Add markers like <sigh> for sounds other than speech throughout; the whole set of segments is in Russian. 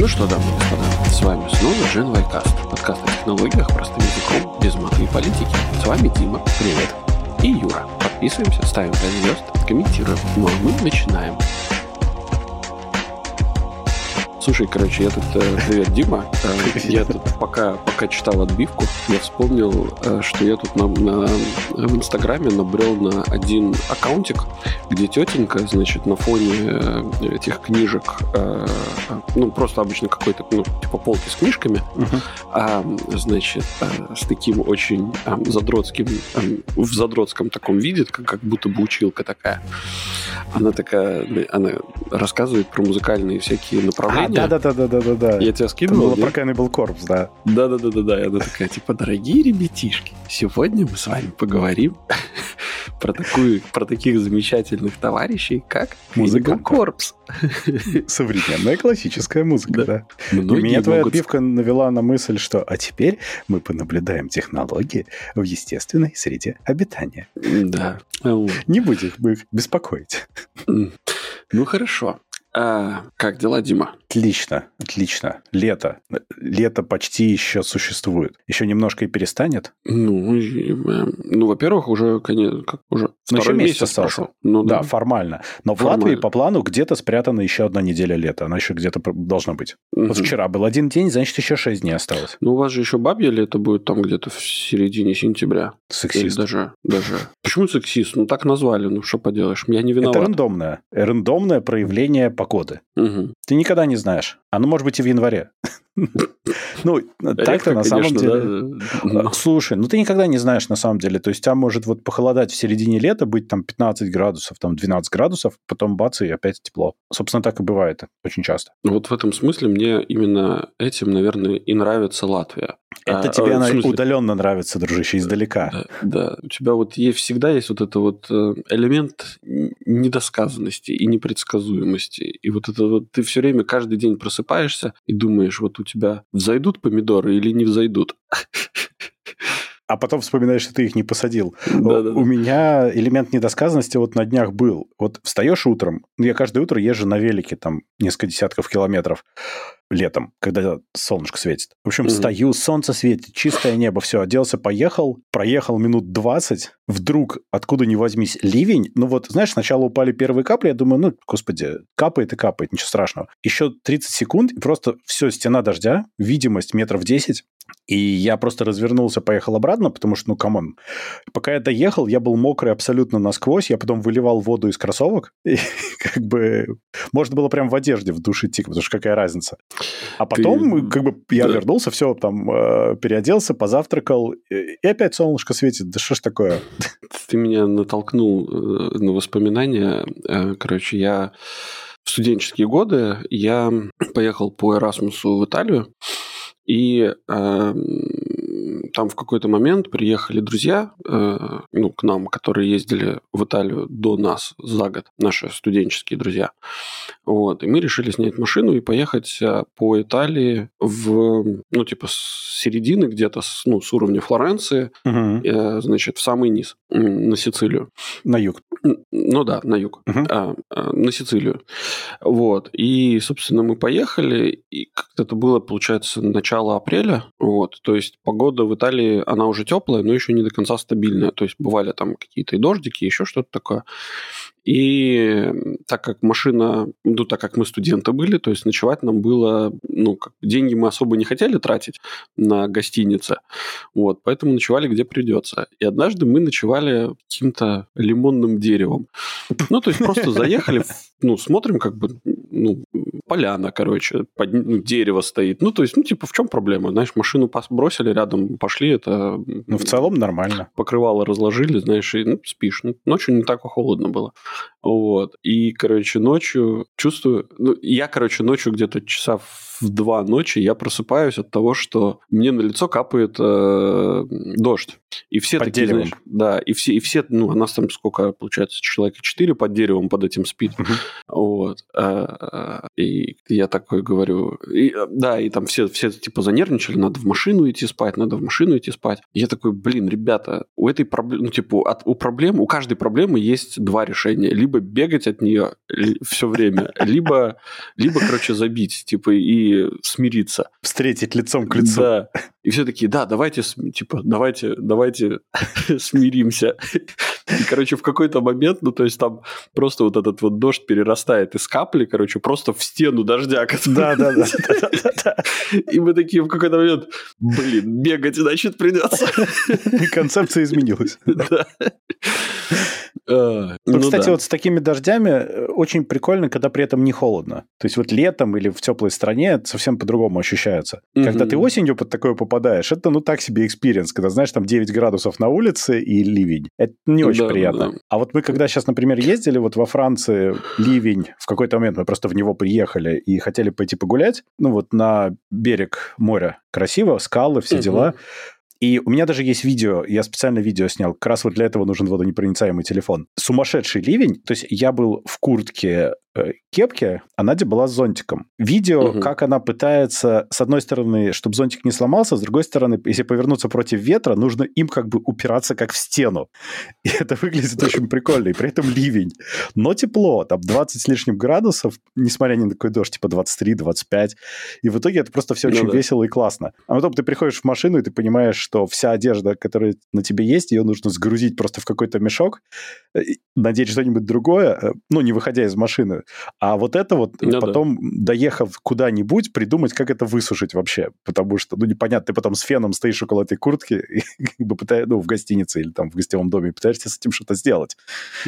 Ну что, дамы и господа, с вами снова Gen Cast, подкаст о технологиях простым языком, без маты и политики. С вами Дима, привет, и Юра. Подписываемся, ставим 5 звезд, комментируем. Ну а мы начинаем. Слушай, короче, я тут... Э, привет, Дима. Э, я тут пока, пока читал отбивку, я вспомнил, э, что я тут на, на, в Инстаграме набрел на один аккаунтик, где тетенька, значит, на фоне этих книжек, ну, просто обычно какой-то, ну, типа полки с книжками, uh-huh. а, значит, с таким очень задротским, в задротском таком виде, как, как будто бы училка такая. Она такая, она рассказывает про музыкальные всякие направления. А, да-да-да-да-да-да. Я тебя скидывал? Это было про Cannibal Corpse, да. Да-да-да-да-да. И она такая, типа, дорогие ребятишки, сегодня мы с вами поговорим <laughs> про, такую, про таких замечательных товарищей, как Музыка Корпс. <laughs> Современная классическая музыка, да. да. Меня твоя могут... отбивка навела на мысль, что а теперь мы понаблюдаем технологии в естественной среде обитания. Да. Не будем их беспокоить. Ну хорошо. А, как дела, Дима? Отлично, отлично. Лето. Лето почти еще существует. Еще немножко и перестанет. Ну, и, ну во-первых, уже, конечно, как уже Но еще месяц, месяц прошел. Ну, да, да, формально. Но формально. в Латвии по плану где-то спрятана еще одна неделя лета. Она еще где-то должна быть. Угу. Вот вчера был один день, значит, еще шесть дней осталось. Ну, у вас же еще бабье лето будет там где-то в середине сентября. Сексист. Или даже, даже. Почему сексист? Ну, так назвали. Ну, что поделаешь? Я не виноват. Это рандомное. Рандомное проявление погоды. Угу. Ты никогда не знаешь. Оно может быть и в январе. <laughs> Ну, так-то на самом деле... А, слушай, ну ты никогда не знаешь на самом деле. То есть, там может вот похолодать в середине лета, быть там 15 градусов, там 12 градусов, потом бац, и опять тепло. Собственно, так и бывает очень часто. Вот в этом смысле мне именно этим, наверное, и нравится Латвия. Это а, тебе она смысле... удаленно нравится, дружище, издалека. Да, да, у тебя вот есть, всегда есть вот это вот э, элемент недосказанности и непредсказуемости. И вот это вот ты все время каждый день просыпаешься и думаешь, вот у тебя взойдут помидоры или не взойдут. а потом вспоминаешь, что ты их не посадил. Да, да, У меня элемент недосказанности вот на днях был. Вот встаешь утром, ну, я каждое утро езжу на велике, там, несколько десятков километров летом, когда солнышко светит. В общем, угу. стою, солнце светит, чистое небо, все, оделся, поехал, проехал минут 20, вдруг, откуда ни возьмись, ливень. Ну вот, знаешь, сначала упали первые капли, я думаю, ну, господи, капает и капает, ничего страшного. Еще 30 секунд, и просто все, стена дождя, видимость метров 10, и я просто развернулся, поехал обратно, потому что, ну, come on. Пока я доехал, я был мокрый абсолютно насквозь. Я потом выливал воду из кроссовок. <laughs> И как бы можно было прям в одежде в душе идти, потому что какая разница. А потом, Ты... как бы, я да. вернулся, все, там, э, переоделся, позавтракал, и опять солнышко светит. Да что ж такое? Ты меня натолкнул э, на воспоминания. Э, короче, я в студенческие годы я поехал по Эрасмусу в Италию, и э, там в какой-то момент приехали друзья, э, ну, к нам, которые ездили в Италию до нас за год, наши студенческие друзья. Вот, и мы решили снять машину и поехать э, по Италии в, ну, типа, с середины где-то, с, ну, с уровня Флоренции, угу. э, значит, в самый низ, на Сицилию. На юг. Ну да, на юг, угу. а, а, на Сицилию. Вот, и, собственно, мы поехали, и как-то это было, получается, начало апреля, вот, то есть погода в Италии, она уже теплая, но еще не до конца стабильная, то есть бывали там какие-то и дождики, еще что-то такое. И так как машина, ну, так как мы студенты были, то есть ночевать нам было, ну, как, деньги мы особо не хотели тратить на гостиницы, вот, поэтому ночевали где придется. И однажды мы ночевали каким-то лимонным деревом. Ну, то есть просто заехали, ну, смотрим, как бы, ну, поляна, короче, под, ну, дерево стоит. Ну, то есть, ну, типа, в чем проблема? Знаешь, машину бросили рядом, пошли, это... Ну, в целом нормально. Покрывало разложили, знаешь, и ну, спишь. Ну, ночью не так холодно было. Вот. И, короче, ночью чувствую... Ну, я, короче, ночью где-то часа в два ночи я просыпаюсь от того, что мне на лицо капает э, дождь. И все под такие, деревом. знаешь, да, и все, и все, ну, а нас там сколько, получается, человека четыре под деревом под этим спит. Вот. А, и я такой говорю, и, да, и там все, все типа занервничали, надо в машину идти спать, надо в машину идти спать. И я такой, блин, ребята, у этой проблемы, ну, типа, от, у проблем, у каждой проблемы есть два решения. Либо бегать от нее все время, либо, либо, короче, забить, типа, и смириться. Встретить лицом к лицу. Да. И все такие, да, давайте, типа, давайте, давайте <laughs> смиримся. И, короче, в какой-то момент, ну, то есть там просто вот этот вот дождь перерастает из капли, короче, просто в стену дождя. Да, да, да. <laughs> И мы такие в какой-то момент, блин, бегать, значит, придется. <laughs> Концепция изменилась. Да. Э, ну, кстати, да. вот с такими дождями э, очень прикольно, когда при этом не холодно. То есть вот летом или в теплой стране это совсем по-другому ощущается. Mm-hmm. Когда ты осенью под такое попадаешь, это ну так себе experience, когда знаешь там 9 градусов на улице и ливень. Это не очень да, приятно. Да. А вот мы когда сейчас, например, ездили вот во Франции, ливень, в какой-то момент мы просто в него приехали и хотели пойти погулять, ну вот на берег моря красиво, скалы, все mm-hmm. дела. И у меня даже есть видео, я специально видео снял, как раз вот для этого нужен водонепроницаемый телефон. Сумасшедший ливень, то есть я был в куртке кепке, а Надя была с зонтиком. Видео, угу. как она пытается, с одной стороны, чтобы зонтик не сломался, с другой стороны, если повернуться против ветра, нужно им как бы упираться как в стену. И <laughs> это выглядит очень прикольно. И при этом ливень. Но тепло, там 20 с лишним градусов, несмотря ни на какой дождь, типа 23-25. И в итоге это просто все ну, очень да. весело и классно. А потом ты приходишь в машину, и ты понимаешь, что вся одежда, которая на тебе есть, ее нужно сгрузить просто в какой-то мешок, э, надеть что-нибудь другое, э, ну, не выходя из машины, а вот это вот ну, потом, да. доехав куда-нибудь, придумать, как это высушить вообще. Потому что, ну, непонятно, ты потом с феном стоишь около этой куртки, <laughs> и, как бы пытаешь, ну, в гостинице или там в гостевом доме, пытаешься с этим что-то сделать.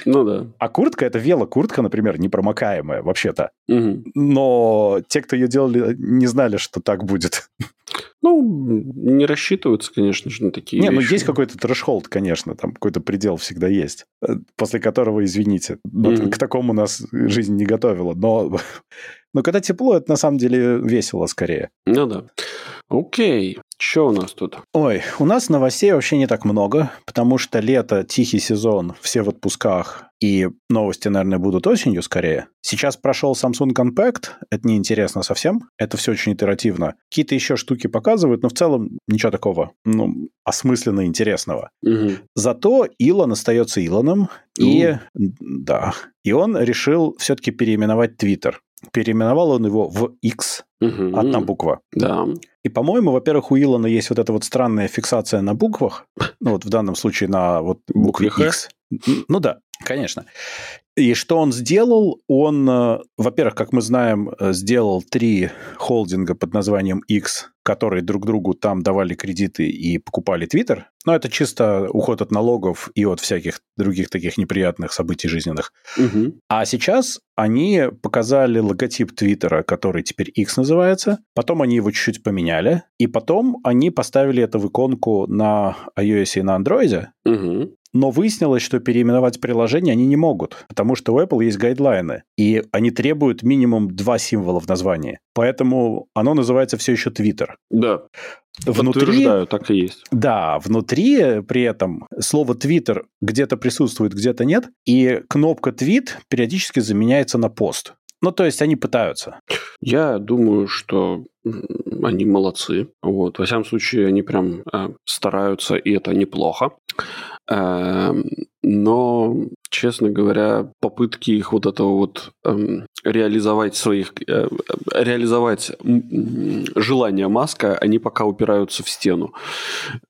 Ну да. А куртка, это велокуртка, например, непромокаемая вообще-то. Угу. Но те, кто ее делали, не знали, что так будет. <laughs> Ну, не рассчитываются, конечно же, на такие Не, ну, вещи. ну есть какой-то трэшхолд, конечно, там какой-то предел всегда есть, э, после которого, извините, mm-hmm. к такому нас жизнь не готовила. Но, <laughs> но когда тепло, это на самом деле весело скорее. Ну да. Окей. Что у нас тут? Ой, у нас новостей вообще не так много, потому что лето, тихий сезон, все в отпусках, и новости, наверное, будут осенью скорее. Сейчас прошел Samsung Compact, это неинтересно совсем, это все очень итеративно. Какие-то еще штуки показывают, но в целом ничего такого, ну, осмысленно интересного. Угу. Зато Илон остается Илоном, и, да, и он решил все-таки переименовать Twitter. Переименовал он его в X, угу. одна буква. Да. И, по-моему, во-первых, у Илона есть вот эта вот странная фиксация на буквах, ну вот в данном случае на вот букве X. Ну да, конечно. И что он сделал? Он, э, во-первых, как мы знаем, э, сделал три холдинга под названием X, которые друг другу там давали кредиты и покупали Твиттер. Но это чисто уход от налогов и от всяких других таких неприятных событий жизненных. Угу. А сейчас они показали логотип Твиттера, который теперь X называется. Потом они его чуть-чуть поменяли. И потом они поставили это в иконку на iOS и на Android. Угу. Но выяснилось, что переименовать приложение они не могут, потому что у Apple есть гайдлайны, и они требуют минимум два символа в названии. Поэтому оно называется все еще Twitter. Да. Внутри, так и есть. Да, внутри при этом слово Twitter где-то присутствует, где-то нет, и кнопка твит периодически заменяется на пост. Ну, то есть они пытаются. Я думаю, что они молодцы. Вот. Во всяком случае, они прям э, стараются, и это неплохо. Э, но, честно говоря, попытки их вот этого вот э, реализовать своих, э, реализовать желания Маска, они пока упираются в стену.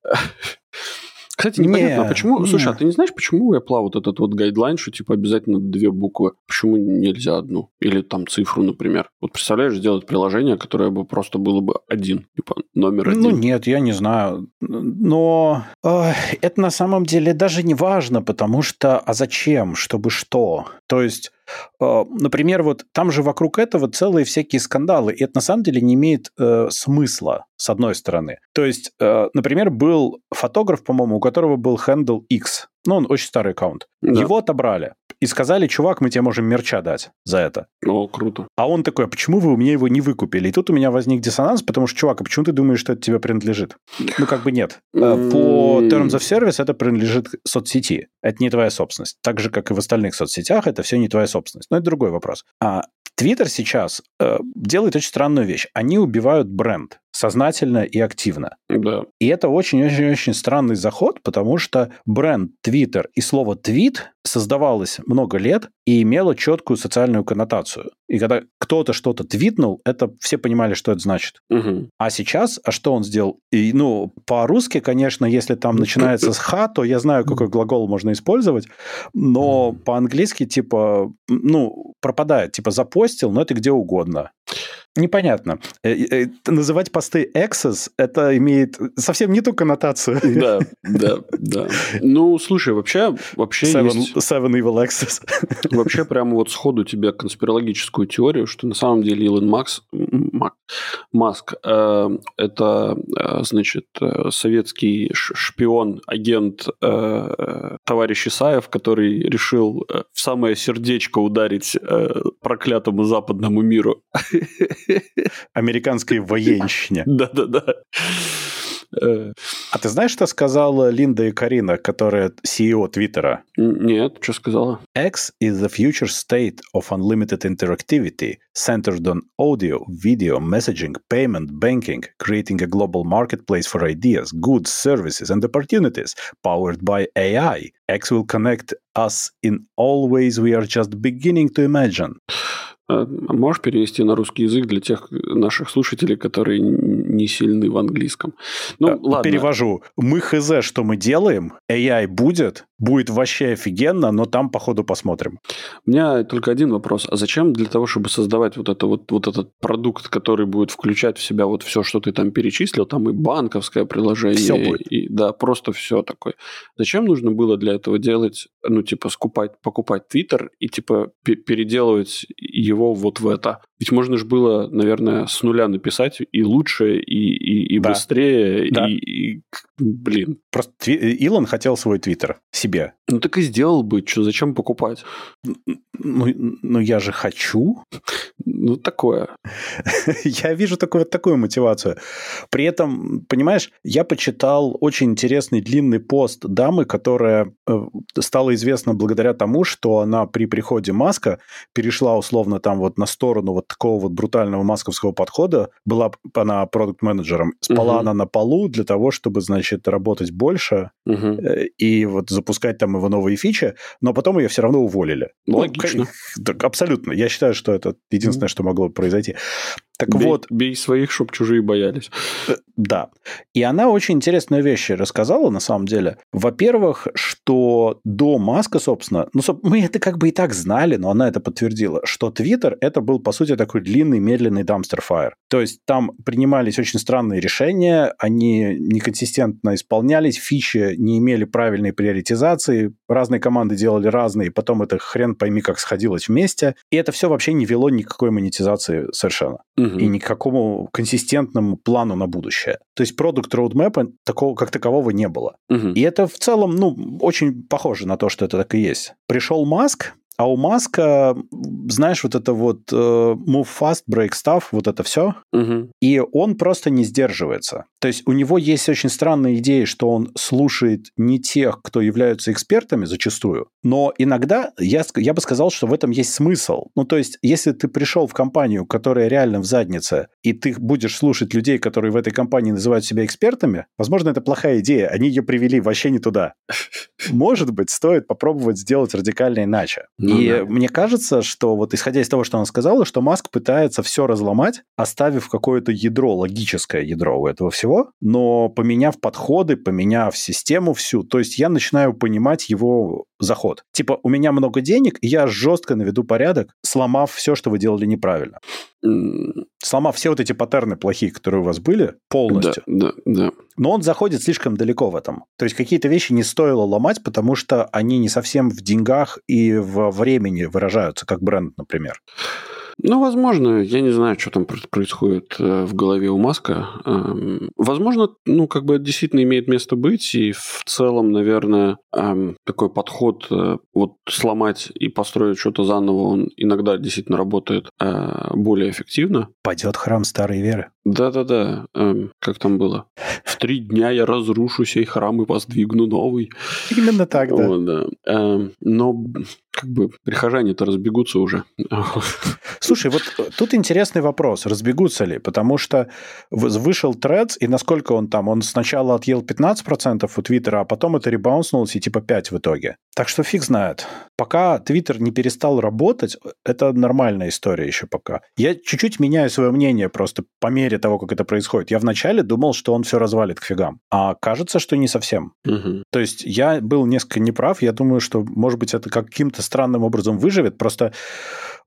<laughs> Кстати, непонятно, не, почему... Не. Слушай, а ты не знаешь, почему у Apple вот этот вот гайдлайн, что типа обязательно две буквы? Почему нельзя одну? Или там цифру, например? Вот представляешь, сделать приложение, которое бы просто было бы один, типа номер ну, один. Ну нет, я не знаю. Но э, это на самом деле даже не важно, потому что... А зачем? Чтобы что? То есть Э, например, вот там же вокруг этого целые всякие скандалы, и это на самом деле не имеет э, смысла, с одной стороны. То есть, э, например, был фотограф, по-моему, у которого был handle X, ну, он очень старый аккаунт. Да. Его отобрали и сказали, чувак, мы тебе можем мерча дать за это. О, круто. А он такой, а почему вы у меня его не выкупили? И тут у меня возник диссонанс, потому что, чувак, а почему ты думаешь, что это тебе принадлежит? Ну, как бы нет. Э, по Terms of Service это принадлежит соцсети. Это не твоя собственность. Так же, как и в остальных соцсетях, это все не твоя собственность. Но это другой вопрос. А Твиттер сейчас э, делает очень странную вещь. Они убивают бренд. Сознательно и активно. Да. И это очень-очень-очень странный заход, потому что бренд Twitter и слово «твит» создавалось много лет и имело четкую социальную коннотацию. И когда кто-то что-то твитнул, это все понимали, что это значит. Угу. А сейчас, а что он сделал? И, ну, по-русски, конечно, если там начинается с «ха», то я знаю, какой глагол можно использовать, но по-английски, типа, ну, пропадает, типа, запостил, но это где угодно. Непонятно. Э, э, называть посты Access, это имеет совсем не ту коннотацию. Да, да, да. Ну, слушай, вообще, вообще Seven, есть... Seven Evil Access. Вообще прямо вот сходу тебе конспирологическую теорию, что на самом деле Илон Макс, Мак, Маск э, это, э, значит, советский шпион, агент э, товарищ Исаев, который решил в самое сердечко ударить э, проклятому западному миру. Американской военщине. Да-да-да. А ты знаешь, что сказала Линда и Карина, которая CEO Твиттера? Нет, что сказала? X is the future state of unlimited interactivity, centered on audio, video, messaging, payment, banking, creating a global marketplace for ideas, goods, services and opportunities, powered by AI. X will connect us in all ways we are just beginning to imagine. А можешь перевести на русский язык для тех наших слушателей, которые не сильны в английском? Ну, а, ладно. Перевожу. Мы хз, что мы делаем, AI будет, будет вообще офигенно, но там, походу, посмотрим. У меня только один вопрос. А зачем для того, чтобы создавать вот, это, вот, вот этот продукт, который будет включать в себя вот все, что ты там перечислил, там и банковское приложение, все будет. И, да, просто все такое. Зачем нужно было для этого делать, ну, типа, скупать, покупать Twitter и, типа, переделывать его вот в это? Ведь можно же было, наверное, с нуля написать и лучше, и, и, и да. быстрее, да. И, и, блин. Просто Илон хотел свой твиттер себе. Ну так и сделал бы, что, зачем покупать? Ну, ну я же хочу. Ну, такое. <laughs> я вижу такую, такую мотивацию. При этом, понимаешь, я почитал очень интересный длинный пост дамы, которая э, стала известна благодаря тому, что она при приходе Маска перешла условно там вот на сторону вот такого вот брутального масковского подхода. Была она продукт-менеджером. Спала угу. она на полу для того, чтобы, значит, работать больше угу. и вот запускать там его новые фичи, но потом ее все равно уволили. Логично. Ну, абсолютно. Я считаю, что это единственное, что могло произойти. Так бей, вот... Бей своих, чтоб чужие боялись. Э, да. И она очень интересные вещи рассказала, на самом деле. Во-первых, что до Маска, собственно, ну, мы это как бы и так знали, но она это подтвердила, что Твиттер это был, по сути, такой длинный, медленный fire. То есть там принимались очень странные решения, они неконсистентно исполнялись, фичи не имели правильной приоритизации, разные команды делали разные, потом это хрен пойми как сходилось вместе, и это все вообще не вело никакой монетизации совершенно. Угу. И никакому консистентному плану на будущее. То есть продукт роудмэпа такого, как такового не было. Угу. И это в целом, ну, очень похоже на то, что это так и есть. Пришел Маск, а у Маска, знаешь, вот это вот э, move fast, break stuff, вот это все, угу. и он просто не сдерживается. То есть у него есть очень странная идея, что он слушает не тех, кто являются экспертами зачастую, но иногда я, я бы сказал, что в этом есть смысл. Ну, то есть, если ты пришел в компанию, которая реально в заднице, и ты будешь слушать людей, которые в этой компании называют себя экспертами, возможно, это плохая идея, они ее привели вообще не туда. <laughs> Может быть, стоит попробовать сделать радикально иначе. Ну, и да. мне кажется, что вот исходя из того, что она сказала, что Маск пытается все разломать, оставив какое-то ядро, логическое ядро у этого всего, всего, но поменяв подходы, поменяв систему всю, то есть я начинаю понимать его заход. Типа, у меня много денег, и я жестко наведу порядок, сломав все, что вы делали неправильно. Сломав все вот эти паттерны плохие, которые у вас были, полностью. Да, да, да. Но он заходит слишком далеко в этом. То есть какие-то вещи не стоило ломать, потому что они не совсем в деньгах и в времени выражаются, как бренд, например. Ну, возможно, я не знаю, что там происходит э, в голове у Маска. Эм, возможно, ну, как бы действительно имеет место быть, и в целом, наверное, эм, такой подход э, вот сломать и построить что-то заново, он иногда действительно работает э, более эффективно. Пойдет храм старой веры. Да-да-да. Эм, как там было? В три дня я разрушу сей храм и воздвигну новый. Именно так, да. Вот, да. Но как бы прихожане-то разбегутся уже. Слушай, вот тут интересный вопрос, разбегутся ли, потому что вышел Threads, и насколько он там, он сначала отъел 15% у Твиттера, а потом это ребаунснулось и типа 5 в итоге. Так что фиг знает. Пока Твиттер не перестал работать, это нормальная история еще пока. Я чуть-чуть меняю свое мнение просто по мере того, как это происходит. Я вначале думал, что он все развалит к фигам, а кажется, что не совсем. Угу. То есть я был несколько неправ, я думаю, что, может быть, это каким-то странным образом выживет, просто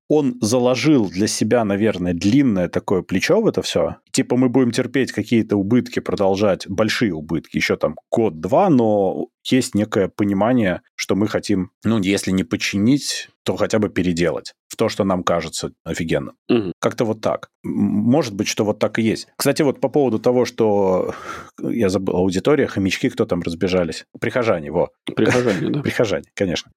он заложил для себя, наверное, длинное такое плечо в это все. Типа мы будем терпеть какие-то убытки, продолжать, большие убытки, еще там год-два, но есть некое понимание, что мы хотим, ну, если не починить, то хотя бы переделать в то, что нам кажется офигенным. Угу. Как-то вот так. Может быть, что вот так и есть. Кстати, вот по поводу того, что я забыл, аудитория, хомячки, кто там разбежались? Прихожане, во. Прихожане, да. <laughs> Прихожане, конечно.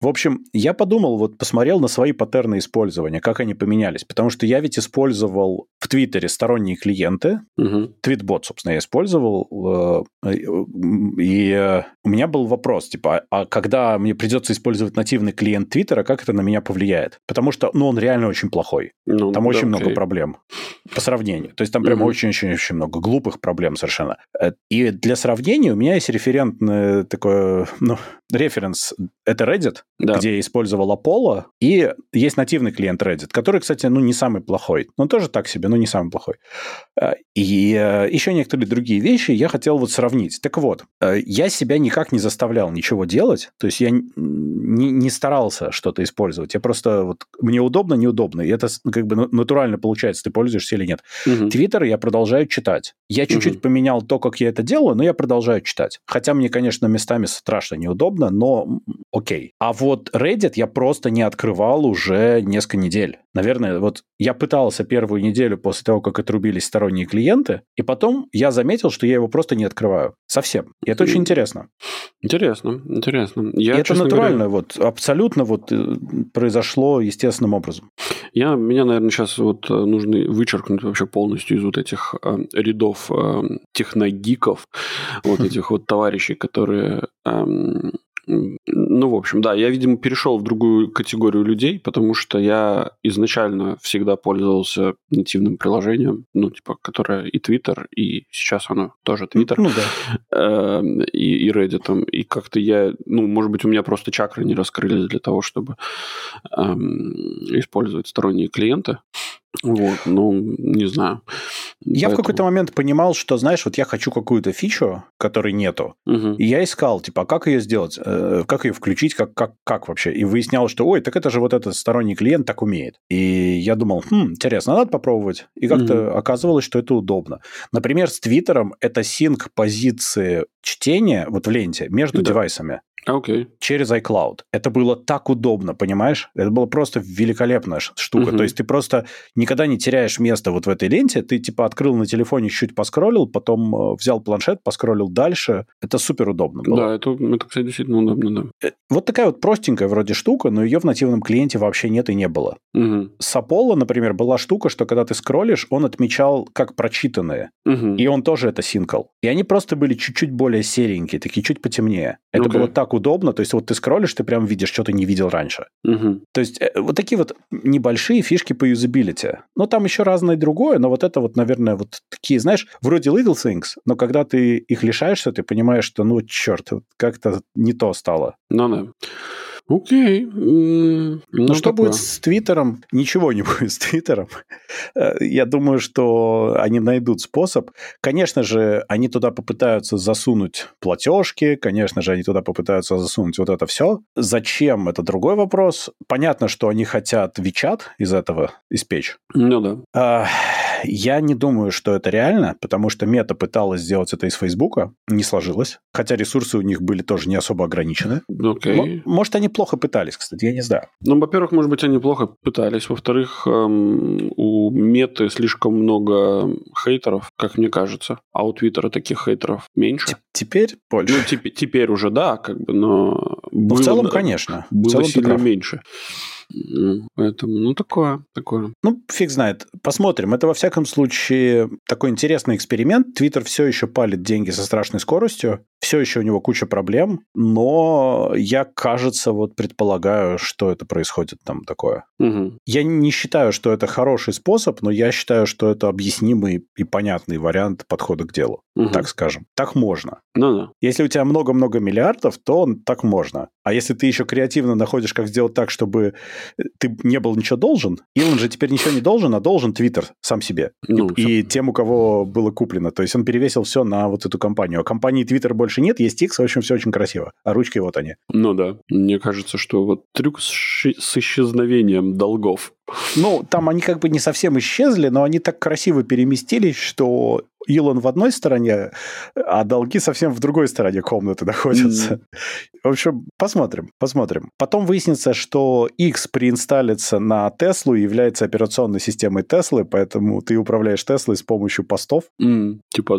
В общем, я подумал, вот посмотрел на свои паттерны использования, как они поменялись. Потому что я ведь использовал в Твиттере сторонние клиенты. Угу. Твитбот, собственно, я использовал. Э, и э, у меня был вопрос, типа, а когда мне придется использовать нативный клиент Твиттера, как это на меня повлияет? Потому что, ну, он реально очень плохой. Ну, там да, очень окей. много проблем по сравнению. То есть там прям очень-очень-очень много глупых проблем совершенно. Э, и для сравнения у меня есть референтный такой, ну, референс. Это Reddit, да. где я использовал Apollo, и есть нативный клиент Reddit, который, кстати, ну, не самый плохой. Он тоже так себе, но не самый плохой. Э, и э, еще некоторые другие вещи я хотел вот сравнить. Так вот, я себя никак не заставлял ничего делать, то есть я не, не старался что-то использовать. Я просто вот мне удобно, неудобно. И это как бы натурально получается, ты пользуешься или нет. Твиттер угу. я продолжаю читать. Я чуть-чуть угу. поменял то, как я это делаю, но я продолжаю читать. Хотя мне, конечно, местами страшно неудобно, но окей. А вот Reddit я просто не открывал уже несколько недель. Наверное, вот я пытался первую неделю после того, как отрубились сторонние клиенты, и потом я заметил, что я его просто не открываю. Совсем. И это очень интересно. Интересно, интересно. Я, и это натурально, говоря... вот абсолютно вот э, произошло естественным образом. Я, меня, наверное, сейчас вот э, нужно вычеркнуть вообще полностью из вот этих э, рядов э, техногиков, вот <laughs> этих вот товарищей, которые э, ну, в общем, да, я, видимо, перешел в другую категорию людей, потому что я изначально всегда пользовался нативным приложением, ну, типа, которое и Twitter, и сейчас оно тоже Twitter. Ну, да. Эм, и, и Reddit. И как-то я, ну, может быть, у меня просто чакры не раскрылись для того, чтобы эм, использовать сторонние клиенты. Вот, ну, не знаю. Я Поэтому... в какой-то момент понимал, что, знаешь, вот я хочу какую-то фичу, которой нету, угу. и я искал, типа, а как ее сделать, э, как ее включить, как, как, как вообще, и выяснял, что, ой, так это же вот этот сторонний клиент так умеет. И я думал, хм, интересно, надо попробовать. И как-то угу. оказывалось, что это удобно. Например, с Твиттером это синк позиции чтения вот в ленте между да. девайсами. Okay. Через iCloud. Это было так удобно, понимаешь? Это была просто великолепная штука. Uh-huh. То есть ты просто никогда не теряешь место вот в этой ленте. Ты типа открыл на телефоне, чуть поскроллил, потом э, взял планшет, поскроллил дальше. Это супер удобно было. Да, это, это, кстати, действительно удобно, да. Э, вот такая вот простенькая вроде штука, но ее в нативном клиенте вообще нет и не было. Uh-huh. С Apollo, например, была штука, что когда ты скроллишь, он отмечал как прочитанные. Uh-huh. И он тоже это синкал. И они просто были чуть-чуть более серенькие, такие чуть потемнее. Это okay. было так удобно. То есть вот ты скроллишь, ты прям видишь, что ты не видел раньше. Угу. То есть э, вот такие вот небольшие фишки по юзабилити. Ну, там еще разное другое, но вот это вот, наверное, вот такие, знаешь, вроде little things, но когда ты их лишаешься, ты понимаешь, что, ну, черт, как-то не то стало. Ну да. Окей. Ну, ну что такое. будет с Твиттером? Ничего не <laughs> будет с Твиттером. Э, я думаю, что они найдут способ. Конечно же, они туда попытаются засунуть платежки, конечно же, они туда попытаются засунуть вот это все. Зачем? Это другой вопрос. Понятно, что они хотят WeChat из этого испечь. Ну да. А, я не думаю, что это реально, потому что Мета пыталась сделать это из Фейсбука, не сложилось. Хотя ресурсы у них были тоже не особо ограничены. Okay. Может, они плохо пытались, кстати, я не знаю. Ну, во-первых, может быть, они плохо пытались. Во-вторых, эм, у Меты слишком много хейтеров, как мне кажется. А у Твиттера таких хейтеров меньше. Теперь больше. Ну, теперь, теперь уже да, как бы, но... Было, в целом, конечно. Было в целом сильно меньше. Ну, поэтому, ну, такое, такое. Ну, фиг знает. Посмотрим. Это, во всяком случае, такой интересный эксперимент. Твиттер все еще палит деньги со страшной скоростью. Все еще у него куча проблем. Но я, кажется, вот предполагаю, что это происходит там такое. Угу. Я не считаю, что это хороший способ, но я считаю, что это объяснимый и понятный вариант подхода к делу. Угу. Так скажем. Так можно. Ну да. Если у тебя много-много миллиардов, то так можно. А если ты еще креативно находишь, как сделать так, чтобы ты не был ничего должен, Илон же теперь ничего не должен, а должен Твиттер сам себе. Ну, и, и тем, у кого было куплено. То есть он перевесил все на вот эту компанию. А компании Твиттер больше нет, есть X, в общем, все очень красиво. А ручки вот они. Ну да. Мне кажется, что вот трюк с, с исчезновением долгов ну, там они как бы не совсем исчезли, но они так красиво переместились, что Илон в одной стороне, а долги совсем в другой стороне комнаты находятся. Mm. В общем, посмотрим, посмотрим. Потом выяснится, что X приинсталится на Теслу и является операционной системой Теслы, поэтому ты управляешь Теслой с помощью постов. Mm. Типа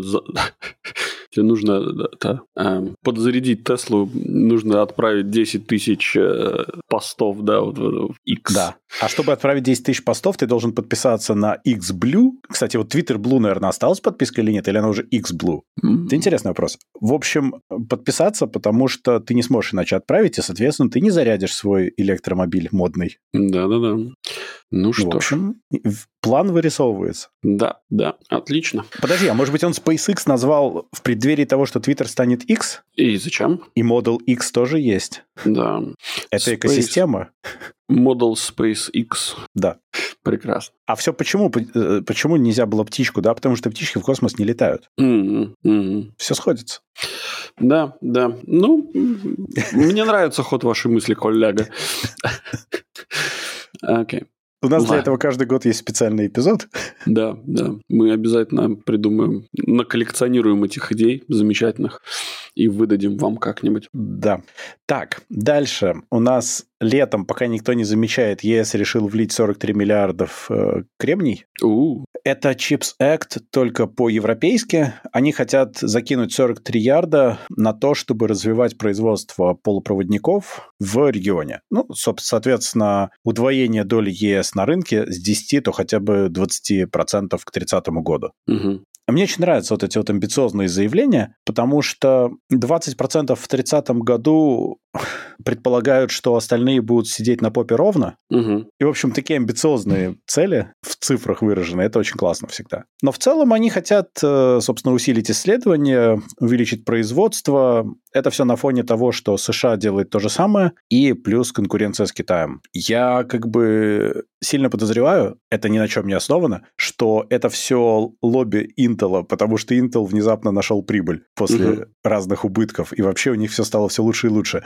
<laughs> тебе нужно да, э, подзарядить Теслу, нужно отправить 10 тысяч э, постов, да, вот в X. Да. А чтобы отправить 10 тысяч постов, ты должен подписаться на XBlue. Кстати, вот Twitter Blue, наверное, осталась подписка или нет, или она уже XBlue? Mm-hmm. Это интересный вопрос. В общем, подписаться, потому что ты не сможешь иначе отправить, и, соответственно, ты не зарядишь свой электромобиль модный. Да-да-да. Ну что в общем, план вырисовывается. Да, да, отлично. Подожди, а может быть он SpaceX назвал в преддверии того, что Twitter станет X? И зачем? И Model X тоже есть. Да. Это Space... экосистема. Model Space X. Да. Прекрасно. А все почему? Э, почему нельзя было птичку? Да, потому что птички в космос не летают. Mm-hmm. Mm-hmm. Все сходится. Да, да. Ну, мне нравится ход вашей мысли, коллега. <laughs> Окей. У нас для этого каждый год есть специальный эпизод. Да, да. Мы обязательно придумаем, наколлекционируем этих идей замечательных и выдадим вам как-нибудь. Да. Так, дальше. У нас летом, пока никто не замечает, ЕС решил влить 43 миллиардов э, кремний. У-у. Это Chips Act только по-европейски. Они хотят закинуть 43 ярда на то, чтобы развивать производство полупроводников в регионе. Ну, соответственно, удвоение доли ЕС на рынке с 10 то хотя бы 20% к 30 году. Угу. Мне очень нравятся вот эти вот амбициозные заявления, потому что 20% в 30 году предполагают, что остальные будут сидеть на попе ровно. Угу. И, в общем, такие амбициозные цели в цифрах выражены. Это очень классно всегда. Но в целом они хотят, э, собственно, усилить исследования, увеличить производство. Это все на фоне того, что США делает то же самое, и плюс конкуренция с Китаем. Я как бы сильно подозреваю, это ни на чем не основано, что это все лобби Intel, потому что Intel внезапно нашел прибыль после угу. разных убытков, и вообще у них все стало все лучше и лучше.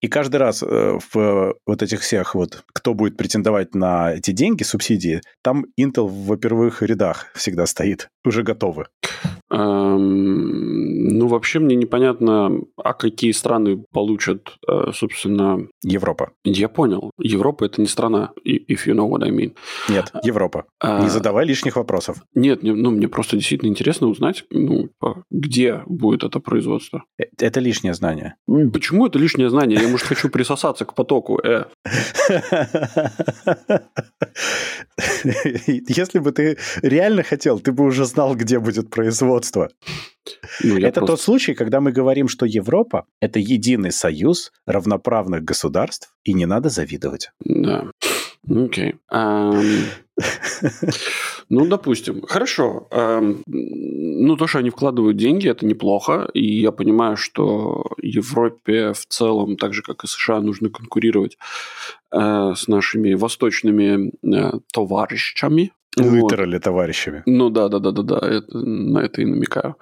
И каждый раз э, в вот этих всех вот, кто будет претендовать на эти деньги, субсидии, там Intel во первых рядах всегда стоит, уже готовы. Ну, вообще мне непонятно, а какие страны получат, э, собственно... Европа. Я понял. Европа – это не страна, if you know what I mean. Нет, Европа. А... Не задавай лишних вопросов. Нет, ну, мне просто действительно интересно узнать, ну, где будет это производство. Э, это лишнее знание. Почему это лишнее знание? Я, может, хочу присосаться к потоку. Э. <laughs> Если бы ты реально хотел, ты бы уже знал, где будет производство. Ну, это просто... тот случай, когда мы говорим, что Европа – это единый союз равноправных государств, и не надо завидовать. Да. Окей. Ну, допустим. Хорошо. Ну, то, что они вкладывают деньги, это неплохо. И я понимаю, что Европе в целом, так же, как и США, нужно конкурировать э, с нашими восточными э, товарищами. Литерали вот. товарищами. Ну да, да, да, да, да, это, на это и намекаю.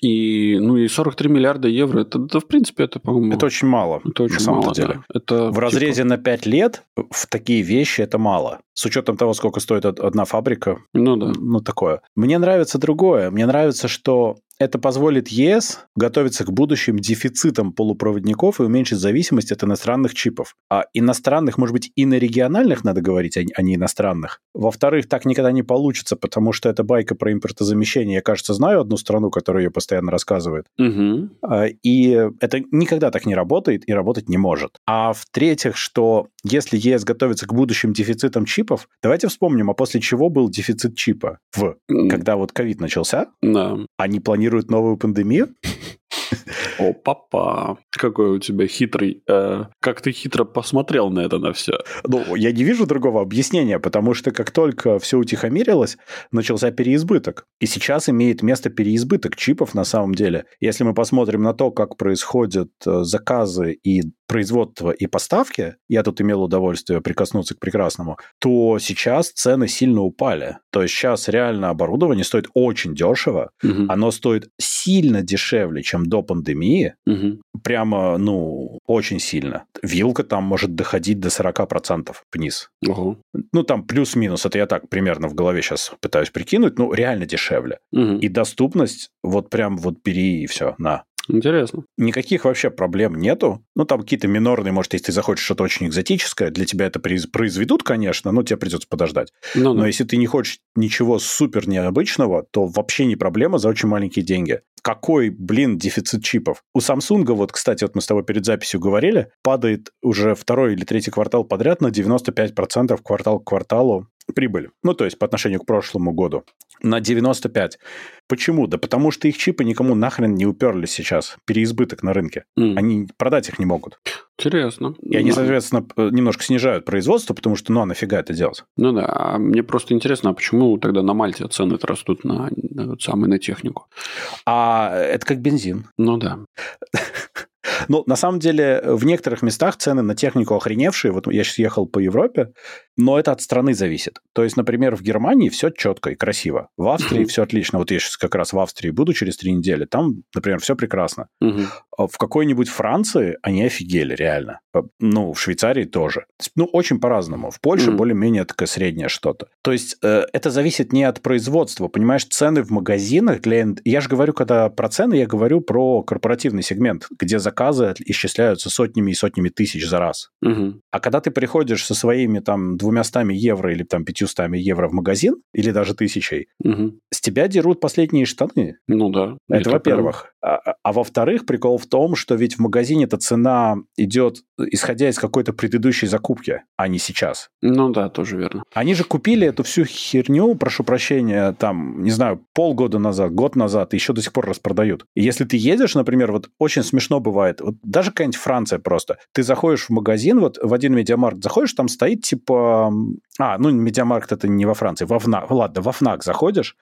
И, ну, и 43 миллиарда евро, это, да, в принципе, это, по-моему... Это очень мало, это очень на самом мало, деле. Да. Это, в разрезе типа... на 5 лет в такие вещи это мало. С учетом того, сколько стоит одна фабрика. Ну да. Ну такое. Мне нравится другое. Мне нравится, что это позволит ЕС готовиться к будущим дефицитам полупроводников и уменьшить зависимость от иностранных чипов. А иностранных, может быть, и на региональных надо говорить, а не иностранных. Во-вторых, так никогда не получится, потому что это байка про импортозамещение. Я, кажется, знаю одну страну, которая ее постоянно рассказывает. Угу. И это никогда так не работает и работать не может. А в-третьих, что если ЕС готовится к будущим дефицитам чипов, давайте вспомним, а после чего был дефицит чипа? В, когда вот ковид начался? Да. Они планируют новую пандемию? <laughs> О, папа, какой у тебя хитрый. Э, как ты хитро посмотрел на это на все. Ну, я не вижу другого объяснения, потому что как только все утихомирилось, начался переизбыток. И сейчас имеет место переизбыток чипов на самом деле. Если мы посмотрим на то, как происходят э, заказы и производства и поставки, я тут имел удовольствие прикоснуться к прекрасному, то сейчас цены сильно упали. То есть сейчас реально оборудование стоит очень дешево, угу. оно стоит сильно дешевле, чем до пандемии, угу. прямо, ну, очень сильно. Вилка там может доходить до 40% вниз. Угу. Ну, там плюс-минус, это я так примерно в голове сейчас пытаюсь прикинуть, ну, реально дешевле. Угу. И доступность вот прям вот бери и все, на. Интересно. Никаких вообще проблем нету. Ну, там какие-то минорные, может, если ты захочешь что-то очень экзотическое, для тебя это произведут, конечно, но тебе придется подождать. Ну, но если ты не хочешь ничего супер необычного, то вообще не проблема за очень маленькие деньги. Какой, блин, дефицит чипов? У Samsung, вот, кстати, вот мы с тобой перед записью говорили, падает уже второй или третий квартал подряд на 95% квартал к кварталу прибыль. Ну, то есть по отношению к прошлому году. На 95. Почему? Да потому что их чипы никому нахрен не уперлись сейчас. Переизбыток на рынке. Mm. Они продать их не могут. Интересно. И они, соответственно, немножко снижают производство, потому что, ну, а нафига это делать? Ну да, а мне просто интересно, а почему тогда на Мальте цены растут на, на, самый на технику? А это как бензин. Ну да. <laughs> Ну, на самом деле, в некоторых местах цены на технику охреневшие. Вот я сейчас ехал по Европе, но это от страны зависит. То есть, например, в Германии все четко и красиво. В Австрии <laughs> все отлично. Вот я сейчас как раз в Австрии буду через три недели. Там, например, все прекрасно. А в какой-нибудь Франции они офигели, реально. Ну, в Швейцарии тоже. Ну, очень по-разному. В Польше более-менее такое среднее что-то. То есть, э, это зависит не от производства. Понимаешь, цены в магазинах для... Я же говорю, когда про цены, я говорю про корпоративный сегмент, где заказы исчисляются сотнями и сотнями тысяч за раз. А когда ты приходишь со своими там двумястами евро или там пятьюстами евро в магазин, или даже тысячей, угу. с тебя дерут последние штаны. Ну да. Это, во-первых. А, а, а во-вторых, прикол в том, что ведь в магазине эта цена идет исходя из какой-то предыдущей закупки, а не сейчас. Ну да, тоже верно. Они же купили эту всю херню, прошу прощения, там, не знаю, полгода назад, год назад, и еще до сих пор распродают. И если ты едешь, например, вот очень смешно бывает, вот даже какая-нибудь Франция просто, ты заходишь в магазин, вот в один медиамаркт заходишь, там стоит типа... А, ну, медиамаркт это не во Франции, во ФНАК, ладно, во ФНАК заходишь,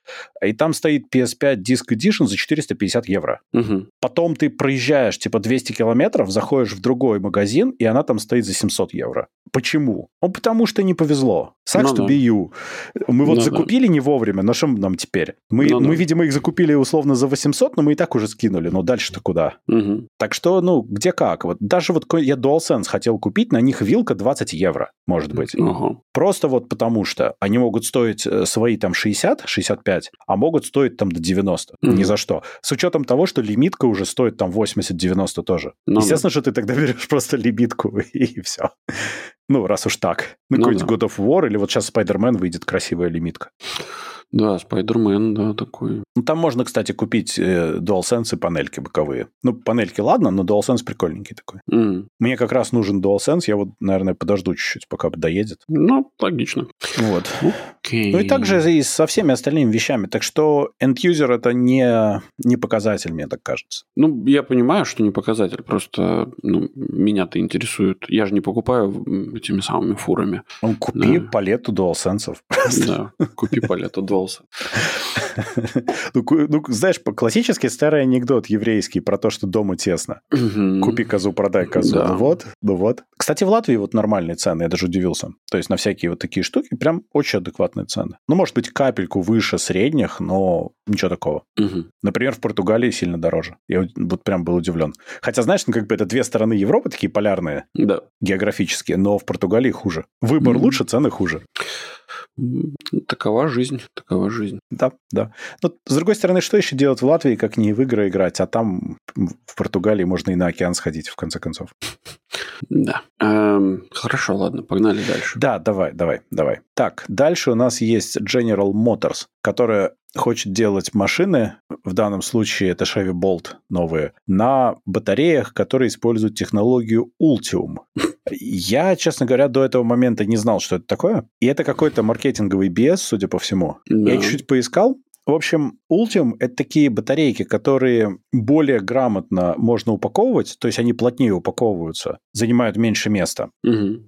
и там стоит PS5 Disc Edition за 450 евро. Угу. Потом ты проезжаешь типа 200 километров, заходишь в другой магазин, и она там стоит за 700 евро. Почему? Ну, потому что не повезло. Sucks ну, to да. be you. Мы вот Ну, закупили не вовремя, но что нам теперь? Мы, Ну, да. мы, видимо, их закупили условно за 800, но мы и так уже скинули. Но дальше-то куда? Угу. Так что, ну, где как? Вот даже вот я DualSense хотел купить, на них вилка 20 евро, может быть. Ага. Просто вот потому что они могут стоить э, свои там 60, 65, а могут стоить там до 90. Мгм. Ни за что. С учетом того, что лимитка уже стоит там 80-90 тоже. Ну Естественно, что ты тогда <laughs> берешь просто лимитку и все. Ну, раз уж так. Ну, Ну какой-нибудь да. God of War или вот сейчас Spider-Man выйдет красивая лимитка. Да, Спайдермен, да, такой. Ну, там можно, кстати, купить э, DualSense и панельки боковые. Ну, панельки ладно, но DualSense прикольненький такой. М. Мне как раз нужен DualSense, я вот, наверное, подожду чуть-чуть, пока доедет. Ну, логично. Вот. Окей. Ну и также и со всеми остальными вещами. Так что end-user это не, не показатель, мне так кажется. Ну, я понимаю, что не показатель, просто ну, меня-то интересует. Я же не покупаю этими самыми фурами. Ну, купи Да. палету DualSense. Да, купи палету DualSense. Пользовался. Ну, ну, знаешь, классический старый анекдот еврейский про то, что дома тесно. Купи козу, продай козу. Ну вот, ну вот. Кстати, в Латвии вот нормальные цены, я даже удивился. То есть на всякие вот такие штуки прям очень адекватные цены. Ну, может быть, капельку выше средних, но ничего такого. Например, в Португалии сильно дороже. Я вот прям был удивлен. Хотя, знаешь, ну как бы это две стороны Европы такие полярные, да. географические, но в Португалии хуже. Выбор лучше, цены хуже. Такова жизнь, такова жизнь. Да, да. Но, с другой стороны, что еще делать в Латвии, как не в игры играть, а там в Португалии можно и на океан сходить, в конце концов. Да. Эм, хорошо, ладно, погнали дальше. Да, давай, давай, давай. Так, дальше у нас есть General Motors, которая хочет делать машины, в данном случае это Chevy Bolt новые, на батареях, которые используют технологию Ultium. Я, честно говоря, до этого момента не знал, что это такое. И это какой-то маркетинговый BS, судя по всему. Да. Я чуть-чуть поискал, в общем, Ultium – это такие батарейки, которые более грамотно можно упаковывать, то есть они плотнее упаковываются, занимают меньше места. Угу.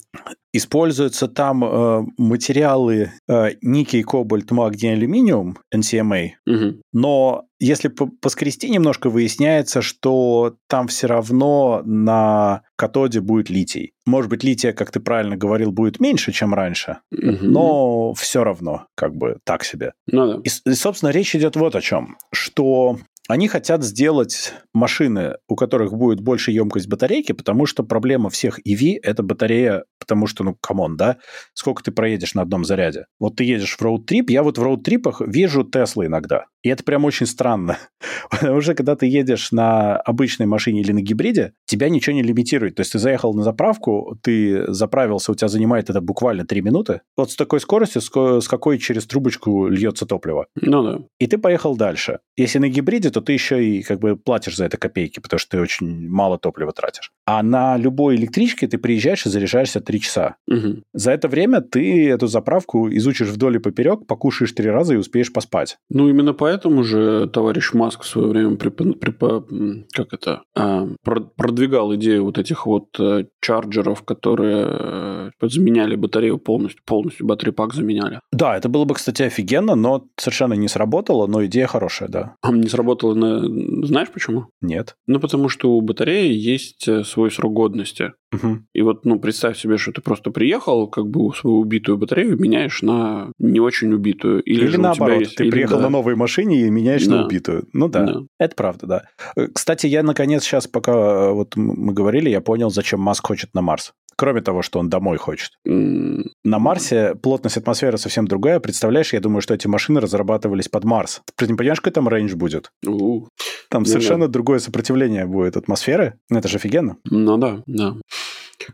Используются там э, материалы э, никель, кобальт, магний, алюминиум, NCMA, угу. но если поскрести немножко, выясняется, что там все равно на катоде будет литий. Может быть, лития, как ты правильно говорил, будет меньше, чем раньше, угу. но все равно как бы так себе. Ну, да. и, и, собственно, речь идет вот о чем, что они хотят сделать машины, у которых будет больше емкость батарейки, потому что проблема всех EV – это батарея, потому что, ну, come on, да? Сколько ты проедешь на одном заряде? Вот ты едешь в road trip, я вот в road trip ах вижу Теслы иногда. И это прям очень странно. <laughs> Потому что когда ты едешь на обычной машине или на гибриде, тебя ничего не лимитирует. То есть ты заехал на заправку, ты заправился, у тебя занимает это буквально 3 минуты. Вот с такой скоростью, с какой через трубочку льется топливо. Ну да. И ты поехал дальше. Если на гибриде, то ты еще и как бы платишь за это копейки, потому что ты очень мало топлива тратишь. А на любой электричке ты приезжаешь и заряжаешься 3 часа. Угу. За это время ты эту заправку изучишь вдоль и поперек, покушаешь три раза и успеешь поспать. Ну, именно поэтому же товарищ Маск в свое время припо, припо, как это, а, продвигал идею вот этих вот э, чарджеров, которые э, заменяли батарею полностью, полностью батарей-пак заменяли. Да, это было бы, кстати, офигенно, но совершенно не сработало, но идея хорошая, да. А не сработало, на... знаешь почему? Нет. Ну, потому что у батареи есть э, свой срок годности. Угу. И вот, ну, представь себе, что ты просто приехал, как бы свою убитую батарею меняешь на не очень убитую. Или, или наоборот, есть... ты или, приехал да. на новой машине и меняешь да. на убитую. Ну да, да, это правда, да. Э, кстати, я наконец сейчас, пока э, вот мы говорили, я понял, зачем Маск хочет на Марс. Кроме того, что он домой хочет. Mm. На Марсе плотность атмосферы совсем другая. Представляешь, я думаю, что эти машины разрабатывались под Марс. Ты понимаешь, какой там рейндж будет? Uh. Там ну, совершенно да. другое сопротивление будет атмосферы. Это же офигенно. Ну да, да.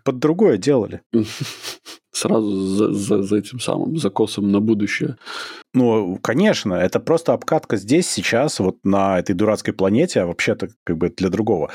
Под другое делали. <laughs> Сразу за, за, за этим самым закосом на будущее. Ну, конечно, это просто обкатка здесь, сейчас, вот на этой дурацкой планете, а вообще-то как бы для другого.